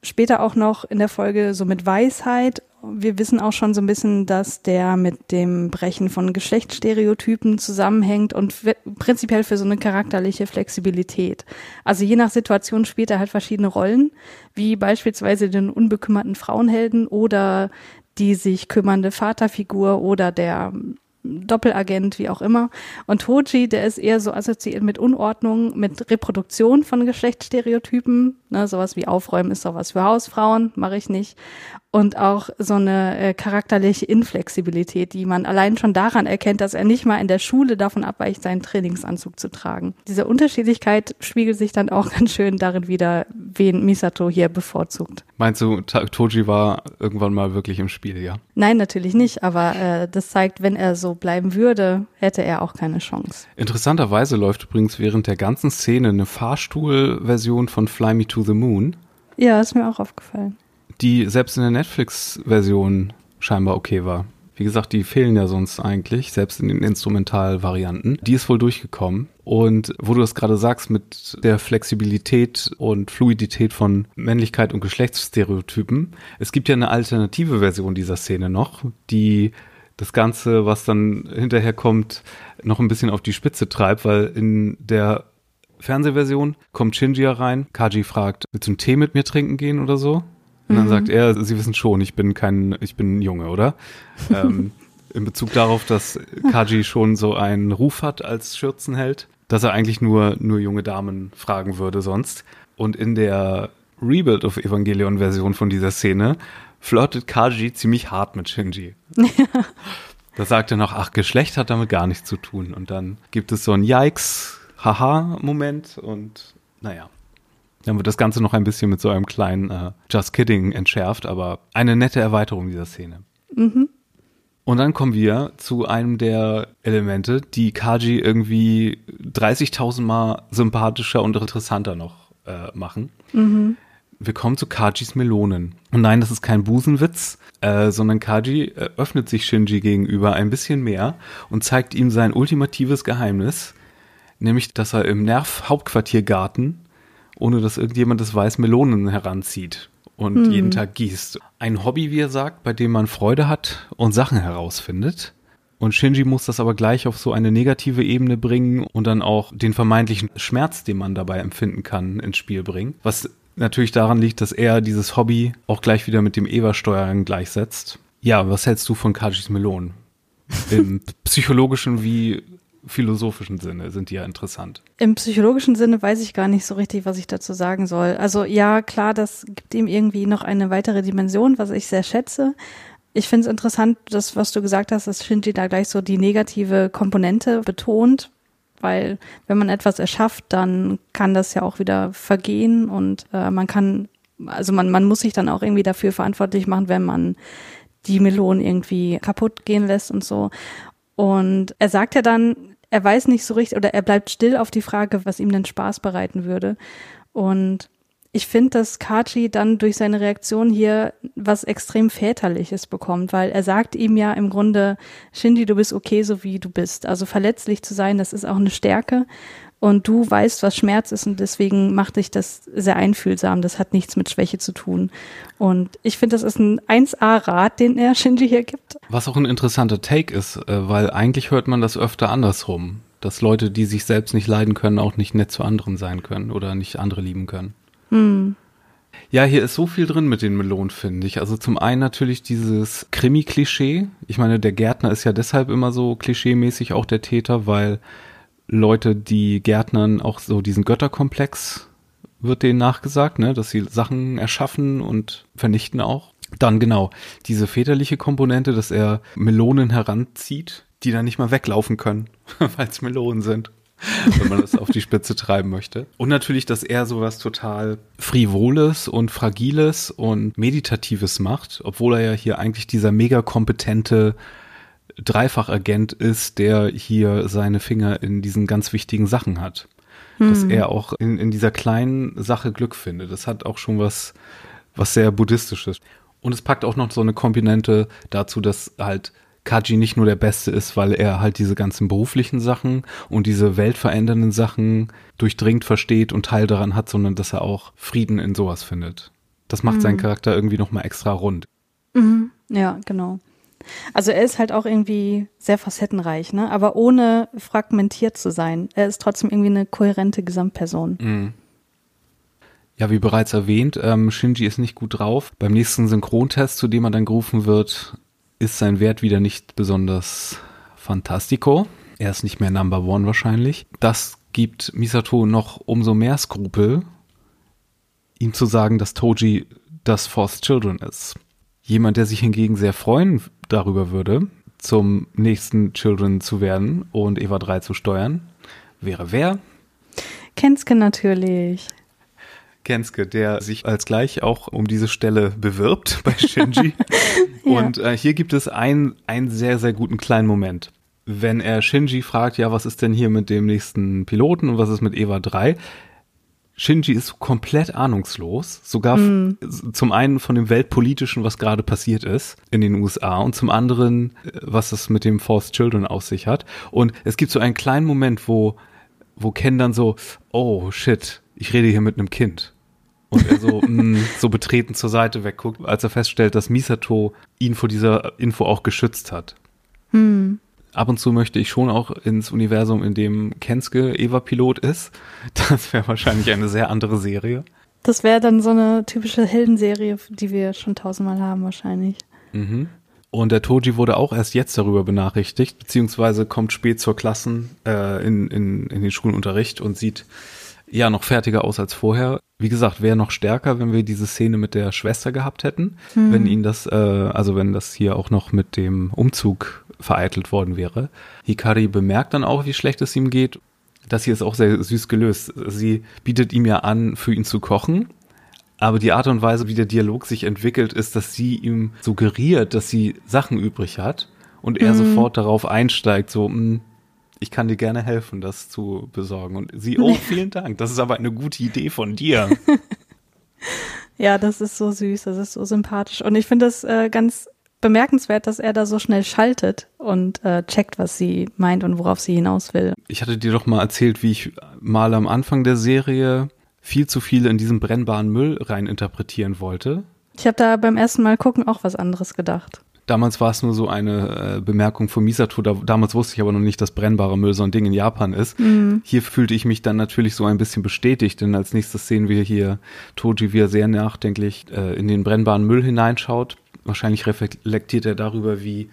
später auch noch in der Folge so mit Weisheit. Wir wissen auch schon so ein bisschen, dass der mit dem Brechen von Geschlechtsstereotypen zusammenhängt und prinzipiell für so eine charakterliche Flexibilität. Also je nach Situation spielt er halt verschiedene Rollen, wie beispielsweise den unbekümmerten Frauenhelden oder die sich kümmernde Vaterfigur oder der Doppelagent, wie auch immer. Und Toji, der ist eher so assoziiert mit Unordnung, mit Reproduktion von Geschlechtsstereotypen. Ne, sowas wie Aufräumen ist sowas für Hausfrauen, mache ich nicht und auch so eine äh, charakterliche Inflexibilität, die man allein schon daran erkennt, dass er nicht mal in der Schule davon abweicht, seinen Trainingsanzug zu tragen. Diese Unterschiedlichkeit spiegelt sich dann auch ganz schön darin wieder, wen Misato hier bevorzugt.
Meinst du, Toji war irgendwann mal wirklich im Spiel, ja?
Nein, natürlich nicht, aber äh, das zeigt, wenn er so bleiben würde, hätte er auch keine Chance.
Interessanterweise läuft übrigens während der ganzen Szene eine Fahrstuhlversion von Fly Me to the Moon.
Ja, ist mir auch aufgefallen
die selbst in der Netflix-Version scheinbar okay war. Wie gesagt, die fehlen ja sonst eigentlich, selbst in den Instrumentalvarianten. Die ist wohl durchgekommen. Und wo du das gerade sagst, mit der Flexibilität und Fluidität von Männlichkeit und Geschlechtsstereotypen, es gibt ja eine alternative Version dieser Szene noch, die das Ganze, was dann hinterher kommt, noch ein bisschen auf die Spitze treibt, weil in der Fernsehversion kommt Shinji rein, Kaji fragt, willst du einen Tee mit mir trinken gehen oder so? Und dann mhm. sagt er, Sie wissen schon, ich bin kein, ich bin ein Junge, oder? ähm, in Bezug darauf, dass Kaji schon so einen Ruf hat als Schürzenheld, dass er eigentlich nur, nur junge Damen fragen würde sonst. Und in der Rebuild of Evangelion Version von dieser Szene flirtet Kaji ziemlich hart mit Shinji. da sagt er noch, ach, Geschlecht hat damit gar nichts zu tun. Und dann gibt es so ein Yikes, Haha-Moment und naja. Dann wird das Ganze noch ein bisschen mit so einem kleinen äh, Just Kidding entschärft, aber eine nette Erweiterung dieser Szene. Mhm. Und dann kommen wir zu einem der Elemente, die Kaji irgendwie 30.000 Mal sympathischer und interessanter noch äh, machen. Mhm. Wir kommen zu Kajis Melonen. Und nein, das ist kein Busenwitz, äh, sondern Kaji äh, öffnet sich Shinji gegenüber ein bisschen mehr und zeigt ihm sein ultimatives Geheimnis, nämlich, dass er im Nerv-Hauptquartiergarten ohne dass irgendjemand das weiß, Melonen heranzieht und hm. jeden Tag gießt. Ein Hobby, wie er sagt, bei dem man Freude hat und Sachen herausfindet. Und Shinji muss das aber gleich auf so eine negative Ebene bringen und dann auch den vermeintlichen Schmerz, den man dabei empfinden kann, ins Spiel bringen. Was natürlich daran liegt, dass er dieses Hobby auch gleich wieder mit dem Eva-Steuern gleichsetzt. Ja, was hältst du von Kajis Melonen? Im psychologischen wie philosophischen Sinne sind die ja interessant.
Im psychologischen Sinne weiß ich gar nicht so richtig, was ich dazu sagen soll. Also ja, klar, das gibt ihm irgendwie noch eine weitere Dimension, was ich sehr schätze. Ich finde es interessant, das, was du gesagt hast, dass Shinji da gleich so die negative Komponente betont, weil wenn man etwas erschafft, dann kann das ja auch wieder vergehen und äh, man kann, also man, man muss sich dann auch irgendwie dafür verantwortlich machen, wenn man die Melonen irgendwie kaputt gehen lässt und so. Und er sagt ja dann, er weiß nicht so richtig oder er bleibt still auf die Frage, was ihm denn Spaß bereiten würde. Und ich finde, dass Kachi dann durch seine Reaktion hier was extrem väterliches bekommt, weil er sagt ihm ja im Grunde, Shinji, du bist okay, so wie du bist. Also verletzlich zu sein, das ist auch eine Stärke und du weißt, was Schmerz ist und deswegen macht dich das sehr einfühlsam. Das hat nichts mit Schwäche zu tun. Und ich finde, das ist ein 1A-Rat, den er Shinji hier gibt.
Was auch ein interessanter Take ist, äh, weil eigentlich hört man das öfter andersrum, dass Leute, die sich selbst nicht leiden können, auch nicht nett zu anderen sein können oder nicht andere lieben können. Hm. Ja, hier ist so viel drin mit den Melonen, finde ich. Also zum einen natürlich dieses Krimi-Klischee. Ich meine, der Gärtner ist ja deshalb immer so klischeemäßig auch der Täter, weil Leute, die Gärtnern auch so diesen Götterkomplex wird denen nachgesagt, ne, dass sie Sachen erschaffen und vernichten auch. Dann genau diese väterliche Komponente, dass er Melonen heranzieht, die dann nicht mal weglaufen können, weil es Melonen sind, wenn man das auf die Spitze treiben möchte. Und natürlich, dass er sowas total frivoles und fragiles und meditatives macht, obwohl er ja hier eigentlich dieser mega kompetente Dreifachagent ist, der hier seine Finger in diesen ganz wichtigen Sachen hat. Hm. Dass er auch in, in dieser kleinen Sache Glück findet. Das hat auch schon was, was sehr buddhistisches. Und es packt auch noch so eine Komponente dazu, dass halt Kaji nicht nur der Beste ist, weil er halt diese ganzen beruflichen Sachen und diese weltverändernden Sachen durchdringt versteht und Teil daran hat, sondern dass er auch Frieden in sowas findet. Das macht mhm. seinen Charakter irgendwie nochmal extra rund.
Mhm. Ja, genau. Also er ist halt auch irgendwie sehr facettenreich, ne? aber ohne fragmentiert zu sein. Er ist trotzdem irgendwie eine kohärente Gesamtperson. Mhm.
Ja, wie bereits erwähnt, ähm, Shinji ist nicht gut drauf. Beim nächsten Synchrontest, zu dem er dann gerufen wird, ist sein Wert wieder nicht besonders fantastico. Er ist nicht mehr Number One wahrscheinlich. Das gibt Misato noch umso mehr Skrupel, ihm zu sagen, dass Toji das Forced Children ist. Jemand, der sich hingegen sehr freuen darüber würde, zum nächsten Children zu werden und Eva 3 zu steuern, wäre wer?
Kenske natürlich.
Kenske, der sich als gleich auch um diese Stelle bewirbt bei Shinji. ja. Und äh, hier gibt es einen, einen sehr, sehr guten kleinen Moment. Wenn er Shinji fragt, ja, was ist denn hier mit dem nächsten Piloten und was ist mit Eva 3, Shinji ist komplett ahnungslos, sogar mm. zum einen von dem Weltpolitischen, was gerade passiert ist in den USA und zum anderen, äh, was es mit dem Forced Children auf sich hat. Und es gibt so einen kleinen Moment, wo, wo Ken dann so, oh shit, ich rede hier mit einem Kind. Und er so, mh, mm, so betreten zur Seite wegguckt, als er feststellt, dass Misato ihn vor dieser Info auch geschützt hat. Mm ab und zu möchte ich schon auch ins Universum, in dem Kenske Eva-Pilot ist. Das wäre wahrscheinlich eine sehr andere Serie.
Das wäre dann so eine typische Heldenserie, die wir schon tausendmal haben wahrscheinlich.
Mhm. Und der Toji wurde auch erst jetzt darüber benachrichtigt, beziehungsweise kommt spät zur Klassen äh, in, in, in den Schulunterricht und sieht ja noch fertiger aus als vorher. Wie gesagt, wäre noch stärker, wenn wir diese Szene mit der Schwester gehabt hätten, hm. wenn ihn das, äh, also wenn das hier auch noch mit dem Umzug vereitelt worden wäre. Hikari bemerkt dann auch, wie schlecht es ihm geht. Das hier ist auch sehr süß gelöst. Sie bietet ihm ja an, für ihn zu kochen. Aber die Art und Weise, wie der Dialog sich entwickelt, ist, dass sie ihm suggeriert, dass sie Sachen übrig hat und er mhm. sofort darauf einsteigt, so, mh, hm, ich kann dir gerne helfen, das zu besorgen. Und sie, oh, vielen Dank, das ist aber eine gute Idee von dir.
ja, das ist so süß, das ist so sympathisch. Und ich finde das äh, ganz bemerkenswert, dass er da so schnell schaltet und äh, checkt, was sie meint und worauf sie hinaus will.
Ich hatte dir doch mal erzählt, wie ich mal am Anfang der Serie viel zu viel in diesen brennbaren Müll rein interpretieren wollte.
Ich habe da beim ersten Mal gucken auch was anderes gedacht.
Damals war es nur so eine äh, Bemerkung von Misato. Da, damals wusste ich aber noch nicht, dass brennbarer Müll so ein Ding in Japan ist. Mhm. Hier fühlte ich mich dann natürlich so ein bisschen bestätigt, denn als nächstes sehen wir hier Toji, wie er sehr nachdenklich äh, in den brennbaren Müll hineinschaut wahrscheinlich reflektiert er darüber, wie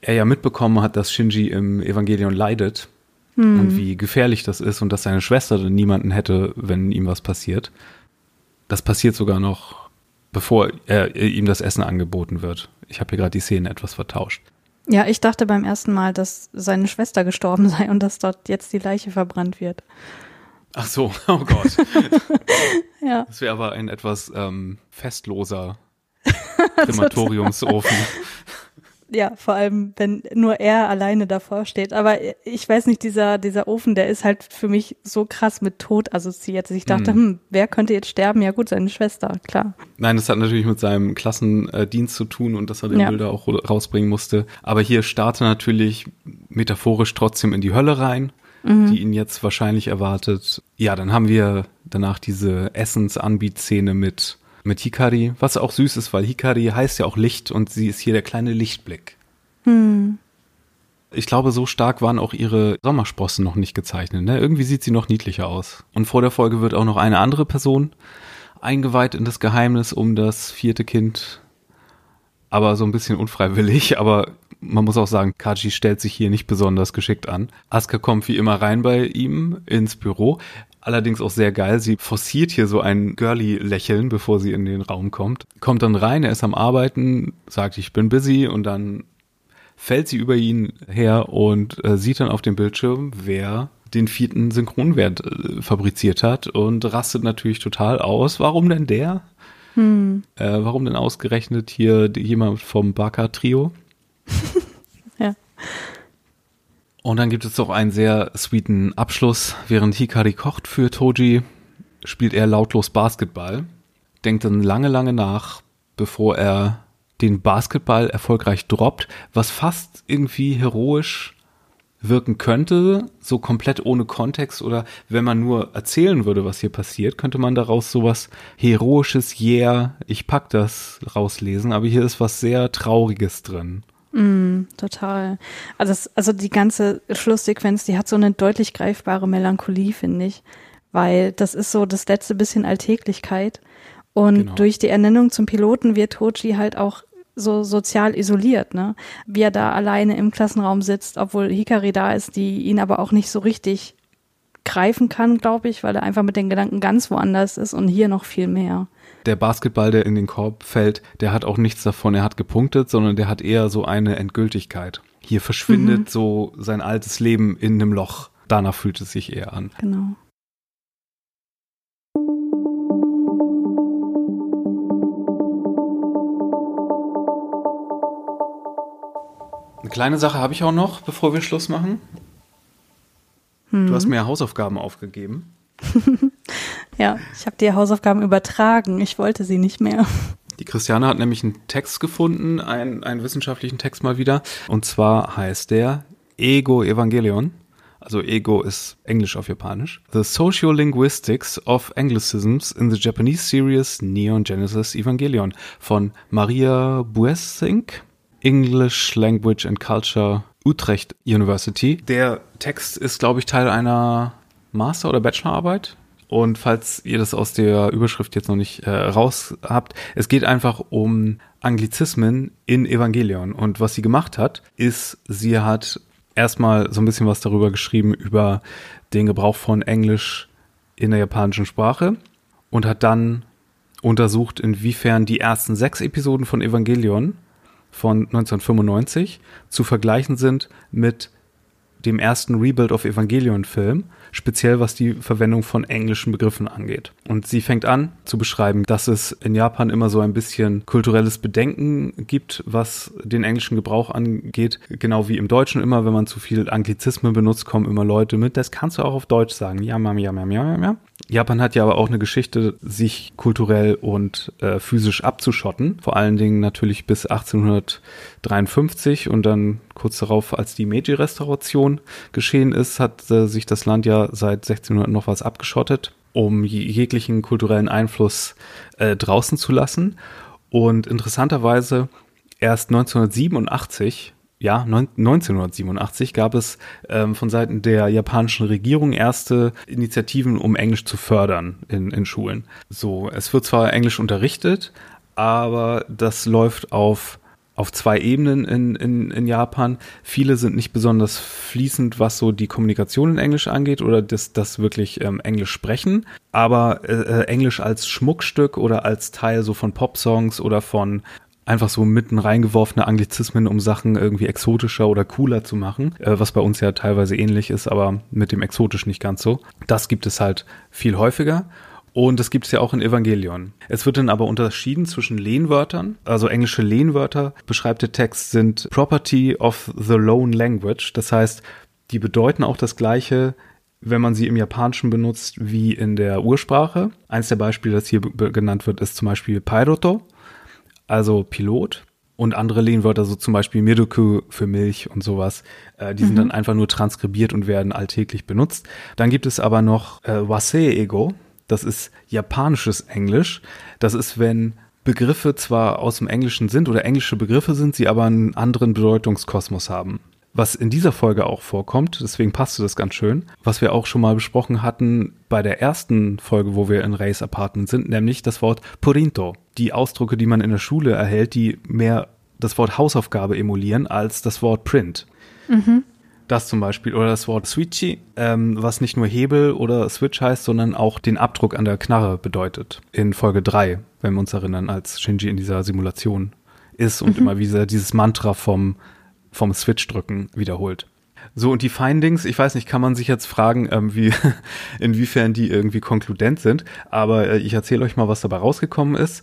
er ja mitbekommen hat, dass Shinji im Evangelion leidet hm. und wie gefährlich das ist und dass seine Schwester niemanden hätte, wenn ihm was passiert. Das passiert sogar noch, bevor er, ihm das Essen angeboten wird. Ich habe hier gerade die Szene etwas vertauscht.
Ja, ich dachte beim ersten Mal, dass seine Schwester gestorben sei und dass dort jetzt die Leiche verbrannt wird.
Ach so, oh Gott.
ja.
Das wäre aber ein etwas ähm, festloser Krematoriumsofen.
Ja, vor allem, wenn nur er alleine davor steht. Aber ich weiß nicht, dieser, dieser Ofen, der ist halt für mich so krass mit Tod assoziiert. Ich dachte, hm. hm, wer könnte jetzt sterben? Ja gut, seine Schwester, klar.
Nein, das hat natürlich mit seinem Klassendienst zu tun und dass er den ja. Da auch rausbringen musste. Aber hier starte natürlich metaphorisch trotzdem in die Hölle rein. Mhm. die ihn jetzt wahrscheinlich erwartet. Ja, dann haben wir danach diese Essensanbietszene mit mit Hikari, was auch süß ist, weil Hikari heißt ja auch Licht und sie ist hier der kleine Lichtblick. Hm. Ich glaube, so stark waren auch ihre Sommersprossen noch nicht gezeichnet. Ne? Irgendwie sieht sie noch niedlicher aus. Und vor der Folge wird auch noch eine andere Person eingeweiht in das Geheimnis um das vierte Kind. Aber so ein bisschen unfreiwillig. Aber man muss auch sagen, Kaji stellt sich hier nicht besonders geschickt an. Asuka kommt wie immer rein bei ihm ins Büro. Allerdings auch sehr geil. Sie forciert hier so ein Girly-Lächeln, bevor sie in den Raum kommt. Kommt dann rein, er ist am Arbeiten, sagt, ich bin busy und dann fällt sie über ihn her und äh, sieht dann auf dem Bildschirm, wer den vierten Synchronwert äh, fabriziert hat und rastet natürlich total aus. Warum denn der? Hm. Äh, warum denn ausgerechnet hier jemand vom Baka-Trio?
ja.
Und dann gibt es noch einen sehr sweeten Abschluss. Während Hikari kocht für Toji, spielt er lautlos Basketball, denkt dann lange, lange nach, bevor er den Basketball erfolgreich droppt, was fast irgendwie heroisch wirken könnte, so komplett ohne Kontext oder wenn man nur erzählen würde, was hier passiert, könnte man daraus sowas heroisches Yeah, ich pack das rauslesen, aber hier ist was sehr trauriges drin.
Mm, total. Also, das, also die ganze Schlusssequenz, die hat so eine deutlich greifbare Melancholie, finde ich. Weil das ist so das letzte bisschen Alltäglichkeit. Und genau. durch die Ernennung zum Piloten wird Toji halt auch so sozial isoliert, ne? Wie er da alleine im Klassenraum sitzt, obwohl Hikari da ist, die ihn aber auch nicht so richtig greifen kann, glaube ich, weil er einfach mit den Gedanken ganz woanders ist und hier noch viel mehr
der Basketball, der in den Korb fällt, der hat auch nichts davon, er hat gepunktet, sondern der hat eher so eine Endgültigkeit. Hier verschwindet mhm. so sein altes Leben in einem Loch. Danach fühlt es sich eher an.
Genau.
Eine kleine Sache habe ich auch noch, bevor wir Schluss machen. Hm. Du hast mir Hausaufgaben aufgegeben.
ja, ich habe dir Hausaufgaben übertragen. Ich wollte sie nicht mehr.
Die Christiane hat nämlich einen Text gefunden, einen, einen wissenschaftlichen Text mal wieder. Und zwar heißt der Ego Evangelion. Also Ego ist Englisch auf Japanisch. The Sociolinguistics of Anglicisms in the Japanese Series Neon Genesis Evangelion von Maria Buessink, English Language and Culture Utrecht University. Der Text ist, glaube ich, Teil einer Master- oder Bachelorarbeit. Und falls ihr das aus der Überschrift jetzt noch nicht äh, raus habt, es geht einfach um Anglizismen in Evangelion. Und was sie gemacht hat, ist, sie hat erstmal so ein bisschen was darüber geschrieben, über den Gebrauch von Englisch in der japanischen Sprache und hat dann untersucht, inwiefern die ersten sechs Episoden von Evangelion von 1995 zu vergleichen sind mit dem ersten Rebuild of Evangelion Film speziell was die Verwendung von englischen Begriffen angeht. Und sie fängt an zu beschreiben, dass es in Japan immer so ein bisschen kulturelles Bedenken gibt, was den englischen Gebrauch angeht. Genau wie im Deutschen immer, wenn man zu viel Anglizismen benutzt, kommen immer Leute mit, das kannst du auch auf Deutsch sagen. Ja, ja, ja, ja, ja, ja. Japan hat ja aber auch eine Geschichte, sich kulturell und äh, physisch abzuschotten. Vor allen Dingen natürlich bis 1853 und dann kurz darauf, als die Meiji-Restauration geschehen ist, hat äh, sich das Land ja seit 1600 noch was abgeschottet, um jeglichen kulturellen Einfluss äh, draußen zu lassen. Und interessanterweise erst 1987 ja, 1987 gab es ähm, von Seiten der japanischen Regierung erste Initiativen, um Englisch zu fördern in, in Schulen. So, es wird zwar Englisch unterrichtet, aber das läuft auf auf zwei Ebenen in, in, in Japan. Viele sind nicht besonders fließend, was so die Kommunikation in Englisch angeht oder das, das wirklich ähm, Englisch sprechen. Aber äh, äh Englisch als Schmuckstück oder als Teil so von Popsongs oder von einfach so mitten reingeworfene Anglizismen, um Sachen irgendwie exotischer oder cooler zu machen, äh, was bei uns ja teilweise ähnlich ist, aber mit dem exotisch nicht ganz so. Das gibt es halt viel häufiger. Und das gibt es ja auch in Evangelion. Es wird dann aber unterschieden zwischen Lehnwörtern. Also englische Lehnwörter, beschreibt der Text, sind Property of the Lone Language. Das heißt, die bedeuten auch das Gleiche, wenn man sie im Japanischen benutzt, wie in der Ursprache. Eins der Beispiele, das hier genannt wird, ist zum Beispiel Pairoto also Pilot. Und andere Lehnwörter, so zum Beispiel Miruku für Milch und sowas, äh, die mhm. sind dann einfach nur transkribiert und werden alltäglich benutzt. Dann gibt es aber noch äh, Wasei-Ego, das ist japanisches Englisch. Das ist, wenn Begriffe zwar aus dem Englischen sind oder englische Begriffe sind, sie aber einen anderen Bedeutungskosmos haben was in dieser Folge auch vorkommt, deswegen passte das ganz schön, was wir auch schon mal besprochen hatten bei der ersten Folge, wo wir in Rays Apartment sind, nämlich das Wort Purinto. Die Ausdrücke, die man in der Schule erhält, die mehr das Wort Hausaufgabe emulieren als das Wort Print. Mhm. Das zum Beispiel. Oder das Wort Switchy, ähm, was nicht nur Hebel oder Switch heißt, sondern auch den Abdruck an der Knarre bedeutet. In Folge 3, wenn wir uns erinnern, als Shinji in dieser Simulation ist und mhm. immer wieder dieses Mantra vom vom Switch drücken wiederholt. So, und die Findings, ich weiß nicht, kann man sich jetzt fragen, ähm, wie, inwiefern die irgendwie konkludent sind, aber äh, ich erzähle euch mal, was dabei rausgekommen ist.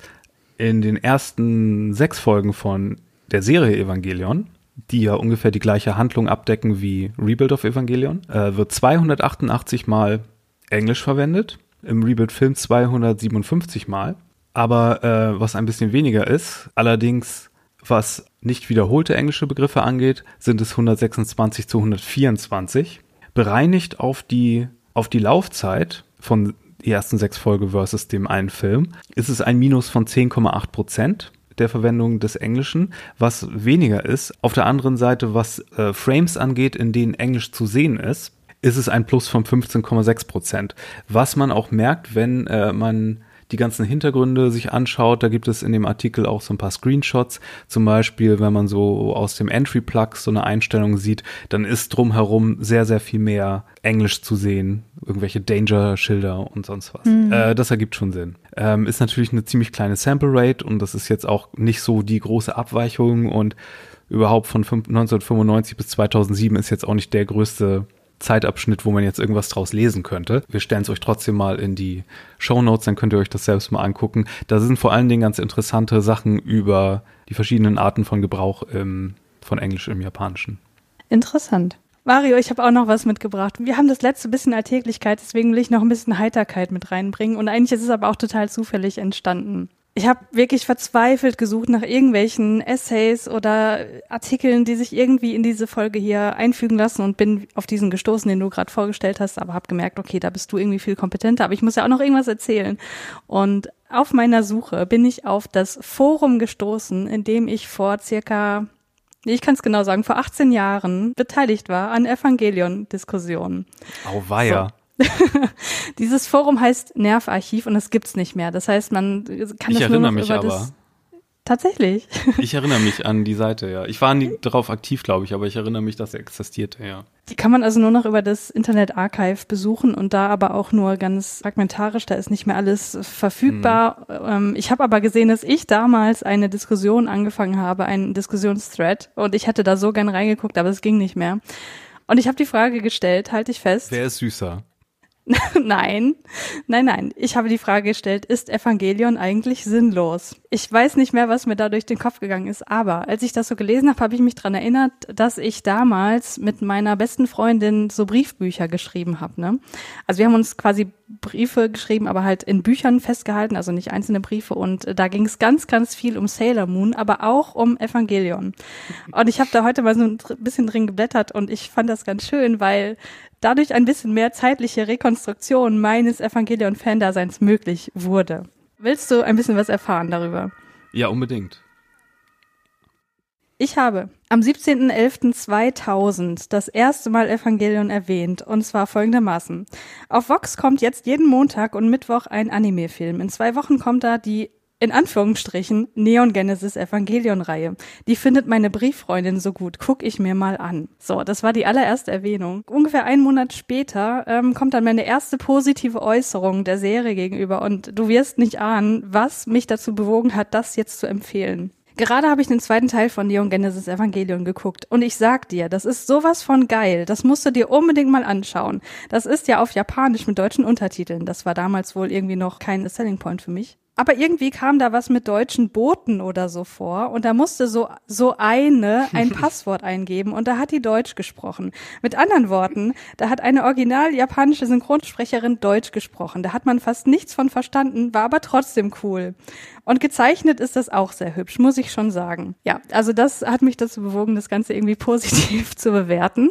In den ersten sechs Folgen von der Serie Evangelion, die ja ungefähr die gleiche Handlung abdecken wie Rebuild of Evangelion, äh, wird 288 Mal Englisch verwendet, im Rebuild-Film 257 Mal. Aber äh, was ein bisschen weniger ist, allerdings was nicht wiederholte englische Begriffe angeht, sind es 126 zu 124. Bereinigt auf die, auf die Laufzeit von die ersten sechs Folge versus dem einen Film, ist es ein Minus von 10,8 Prozent der Verwendung des Englischen, was weniger ist. Auf der anderen Seite, was äh, Frames angeht, in denen Englisch zu sehen ist, ist es ein Plus von 15,6 Prozent. Was man auch merkt, wenn äh, man die ganzen Hintergründe sich anschaut, da gibt es in dem Artikel auch so ein paar Screenshots. Zum Beispiel, wenn man so aus dem Entry-Plug so eine Einstellung sieht, dann ist drumherum sehr, sehr viel mehr Englisch zu sehen. Irgendwelche Danger-Schilder und sonst was. Mhm. Äh, das ergibt schon Sinn. Ähm, ist natürlich eine ziemlich kleine Sample Rate und das ist jetzt auch nicht so die große Abweichung und überhaupt von 1995 bis 2007 ist jetzt auch nicht der größte Zeitabschnitt, wo man jetzt irgendwas draus lesen könnte. Wir stellen es euch trotzdem mal in die Show Notes, dann könnt ihr euch das selbst mal angucken. Da sind vor allen Dingen ganz interessante Sachen über die verschiedenen Arten von Gebrauch im, von Englisch im Japanischen.
Interessant. Mario, ich habe auch noch was mitgebracht. Wir haben das letzte bisschen Alltäglichkeit, deswegen will ich noch ein bisschen Heiterkeit mit reinbringen. Und eigentlich ist es aber auch total zufällig entstanden ich habe wirklich verzweifelt gesucht nach irgendwelchen Essays oder Artikeln, die sich irgendwie in diese Folge hier einfügen lassen und bin auf diesen gestoßen, den du gerade vorgestellt hast, aber habe gemerkt, okay, da bist du irgendwie viel kompetenter, aber ich muss ja auch noch irgendwas erzählen. Und auf meiner Suche bin ich auf das Forum gestoßen, in dem ich vor circa ich kann es genau sagen, vor 18 Jahren beteiligt war an Evangelion-Diskussionen.
Auweia. So.
Dieses Forum heißt Nervarchiv und das gibt's nicht mehr. Das heißt, man kann
ich
das
nur noch mich über aber. das
Tatsächlich.
Ich erinnere mich an die Seite, ja. Ich war nie darauf aktiv, glaube ich, aber ich erinnere mich, dass er existierte, ja.
Die kann man also nur noch über das Internet Archive besuchen und da aber auch nur ganz fragmentarisch, da ist nicht mehr alles verfügbar. Mhm. Ich habe aber gesehen, dass ich damals eine Diskussion angefangen habe, einen Diskussionsthread und ich hätte da so gern reingeguckt, aber es ging nicht mehr. Und ich habe die Frage gestellt, halte ich fest.
Wer ist süßer?
nein, nein, nein. Ich habe die Frage gestellt, ist Evangelion eigentlich sinnlos? Ich weiß nicht mehr, was mir da durch den Kopf gegangen ist, aber als ich das so gelesen habe, habe ich mich dran erinnert, dass ich damals mit meiner besten Freundin so Briefbücher geschrieben habe. Ne? Also wir haben uns quasi Briefe geschrieben, aber halt in Büchern festgehalten, also nicht einzelne Briefe. Und da ging es ganz, ganz viel um Sailor Moon, aber auch um Evangelion. Und ich habe da heute mal so ein bisschen drin geblättert und ich fand das ganz schön, weil dadurch ein bisschen mehr zeitliche Rekonstruktion meines Evangelion-Fandaseins möglich wurde. Willst du ein bisschen was erfahren darüber?
Ja, unbedingt.
Ich habe am 17.11.2000 das erste Mal Evangelion erwähnt und zwar folgendermaßen. Auf Vox kommt jetzt jeden Montag und Mittwoch ein Anime-Film. In zwei Wochen kommt da die in Anführungsstrichen Neon Genesis Evangelion Reihe. Die findet meine Brieffreundin so gut. Guck ich mir mal an. So, das war die allererste Erwähnung. Ungefähr einen Monat später ähm, kommt dann meine erste positive Äußerung der Serie gegenüber und du wirst nicht ahnen, was mich dazu bewogen hat, das jetzt zu empfehlen. Gerade habe ich den zweiten Teil von Neon Genesis Evangelion geguckt und ich sag dir, das ist sowas von geil. Das musst du dir unbedingt mal anschauen. Das ist ja auf Japanisch mit deutschen Untertiteln. Das war damals wohl irgendwie noch kein Selling Point für mich aber irgendwie kam da was mit deutschen Booten oder so vor und da musste so so eine ein Passwort eingeben und da hat die Deutsch gesprochen. Mit anderen Worten, da hat eine original japanische Synchronsprecherin Deutsch gesprochen. Da hat man fast nichts von verstanden, war aber trotzdem cool. Und gezeichnet ist das auch sehr hübsch, muss ich schon sagen. Ja, also das hat mich dazu bewogen, das Ganze irgendwie positiv zu bewerten.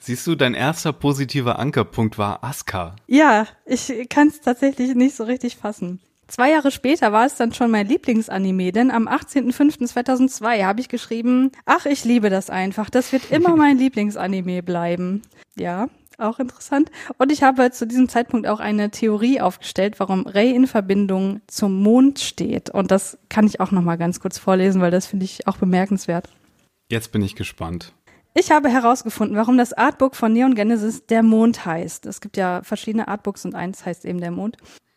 Siehst du, dein erster positiver Ankerpunkt war Asuka.
Ja, ich kann es tatsächlich nicht so richtig fassen. Zwei Jahre später war es dann schon mein Lieblingsanime, denn am 18.05.2002 habe ich geschrieben, ach, ich liebe das einfach, das wird immer mein Lieblingsanime bleiben. Ja, auch interessant. Und ich habe zu diesem Zeitpunkt auch eine Theorie aufgestellt, warum Ray in Verbindung zum Mond steht. Und das kann ich auch nochmal ganz kurz vorlesen, weil das finde ich auch bemerkenswert.
Jetzt bin ich gespannt.
Ich habe herausgefunden, warum das Artbook von Neon Genesis der Mond heißt. Es gibt ja verschiedene Artbooks und eins heißt eben der Mond.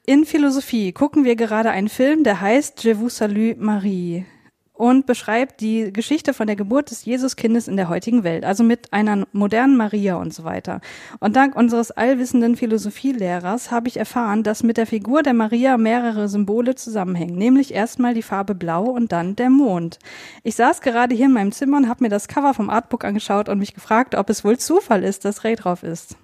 In Philosophie gucken wir gerade einen Film, der heißt Je vous salue Marie und beschreibt die Geschichte von der Geburt des Jesuskindes in der heutigen Welt, also mit einer modernen Maria und so weiter. Und dank unseres allwissenden Philosophielehrers habe ich erfahren, dass mit der Figur der Maria mehrere Symbole zusammenhängen, nämlich erstmal die Farbe Blau und dann der Mond. Ich saß gerade hier in meinem Zimmer und habe mir das Cover vom Artbook angeschaut und mich gefragt, ob es wohl Zufall ist, dass Ray drauf ist.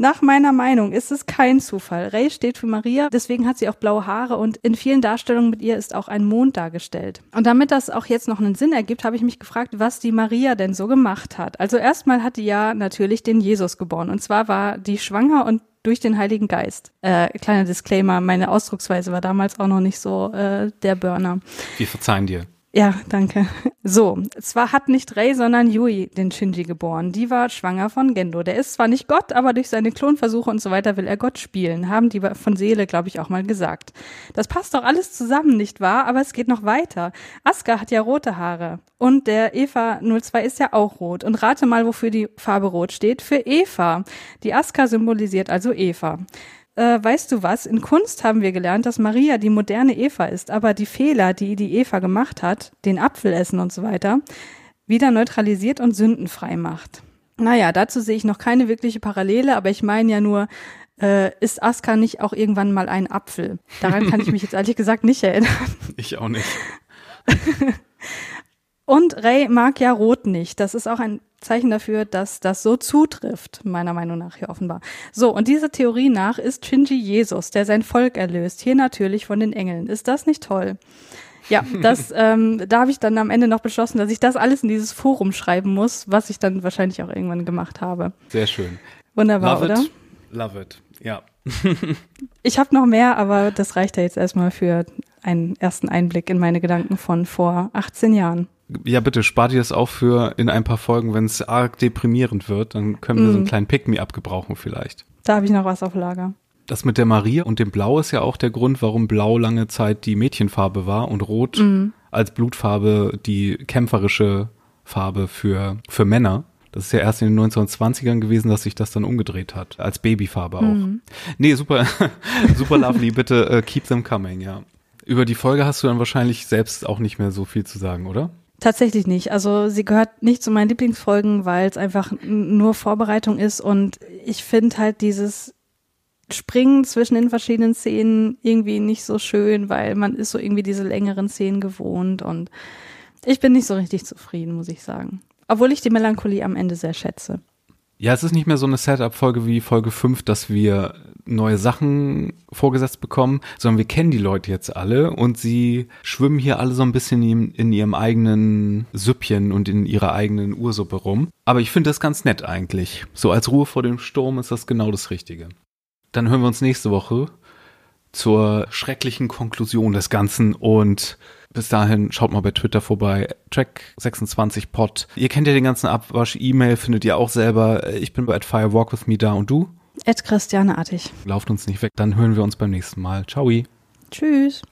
Nach meiner Meinung ist es kein Zufall. Ray steht für Maria, deswegen hat sie auch blaue Haare und in vielen Darstellungen mit ihr ist auch ein Mond dargestellt. Und damit das auch jetzt noch einen Sinn ergibt, habe ich mich gefragt, was die Maria denn so gemacht hat. Also erstmal hat die ja natürlich den Jesus geboren und zwar war die schwanger und durch den Heiligen Geist. Äh, kleiner Disclaimer, meine Ausdrucksweise war damals auch noch nicht so äh, der Burner.
Wir verzeihen dir.
Ja, danke. So, zwar hat nicht Rei, sondern Yui den Shinji geboren. Die war schwanger von Gendo. Der ist zwar nicht Gott, aber durch seine Klonversuche und so weiter will er Gott spielen, haben die von Seele, glaube ich, auch mal gesagt. Das passt doch alles zusammen, nicht wahr? Aber es geht noch weiter. Asuka hat ja rote Haare. Und der Eva 02 ist ja auch rot. Und rate mal, wofür die Farbe rot steht. Für Eva. Die Asuka symbolisiert also Eva äh, weißt du was, in Kunst haben wir gelernt, dass Maria die moderne Eva ist, aber die Fehler, die die Eva gemacht hat, den Apfel essen und so weiter, wieder neutralisiert und sündenfrei macht. Naja, dazu sehe ich noch keine wirkliche Parallele, aber ich meine ja nur, äh, ist Aska nicht auch irgendwann mal ein Apfel? Daran kann ich mich jetzt ehrlich gesagt nicht erinnern.
Ich auch nicht.
Und Ray mag ja Rot nicht. Das ist auch ein Zeichen dafür, dass das so zutrifft, meiner Meinung nach hier offenbar. So, und dieser Theorie nach ist Shinji Jesus, der sein Volk erlöst, hier natürlich von den Engeln. Ist das nicht toll? Ja, das, ähm, da habe ich dann am Ende noch beschlossen, dass ich das alles in dieses Forum schreiben muss, was ich dann wahrscheinlich auch irgendwann gemacht habe.
Sehr schön.
Wunderbar,
Love
oder?
It. Love it, ja.
ich habe noch mehr, aber das reicht ja jetzt erstmal für einen ersten Einblick in meine Gedanken von vor 18 Jahren.
Ja, bitte spart ihr das auch für in ein paar Folgen, wenn es arg deprimierend wird, dann können wir mm. so einen mhm. kleinen Pick-me-up gebrauchen vielleicht.
Da habe ich noch was auf Lager.
Das mit der Maria und dem Blau ist ja auch der Grund, warum Blau lange Zeit die Mädchenfarbe war und Rot mm. als Blutfarbe die kämpferische Farbe für, für Männer. Das ist ja erst in den 1920ern gewesen, dass sich das dann umgedreht hat. Als Babyfarbe auch. Mm. Nee, super, super lovely. Bitte uh, keep them coming, ja. Über die Folge hast du dann wahrscheinlich selbst auch nicht mehr so viel zu sagen, oder?
Tatsächlich nicht. Also sie gehört nicht zu meinen Lieblingsfolgen, weil es einfach nur Vorbereitung ist und ich finde halt dieses Springen zwischen den verschiedenen Szenen irgendwie nicht so schön, weil man ist so irgendwie diese längeren Szenen gewohnt und ich bin nicht so richtig zufrieden, muss ich sagen. Obwohl ich die Melancholie am Ende sehr schätze.
Ja, es ist nicht mehr so eine Setup-Folge wie Folge 5, dass wir neue Sachen vorgesetzt bekommen, sondern wir kennen die Leute jetzt alle und sie schwimmen hier alle so ein bisschen in, ihrem eigenen Süppchen und in ihrer eigenen Ursuppe rum. Aber ich finde das ganz nett eigentlich. So als Ruhe vor dem Sturm ist das genau das Richtige. Dann hören wir uns nächste Woche zur schrecklichen Konklusion des Ganzen und bis dahin schaut mal bei Twitter vorbei, Track26pod. Ihr kennt ja den ganzen Abwasch, E-Mail findet ihr auch selber. Ich bin bei Firewalk with me da und du?
At Christiane Artig.
Lauft uns nicht weg, dann hören wir uns beim nächsten Mal. Ciao.
Tschüss.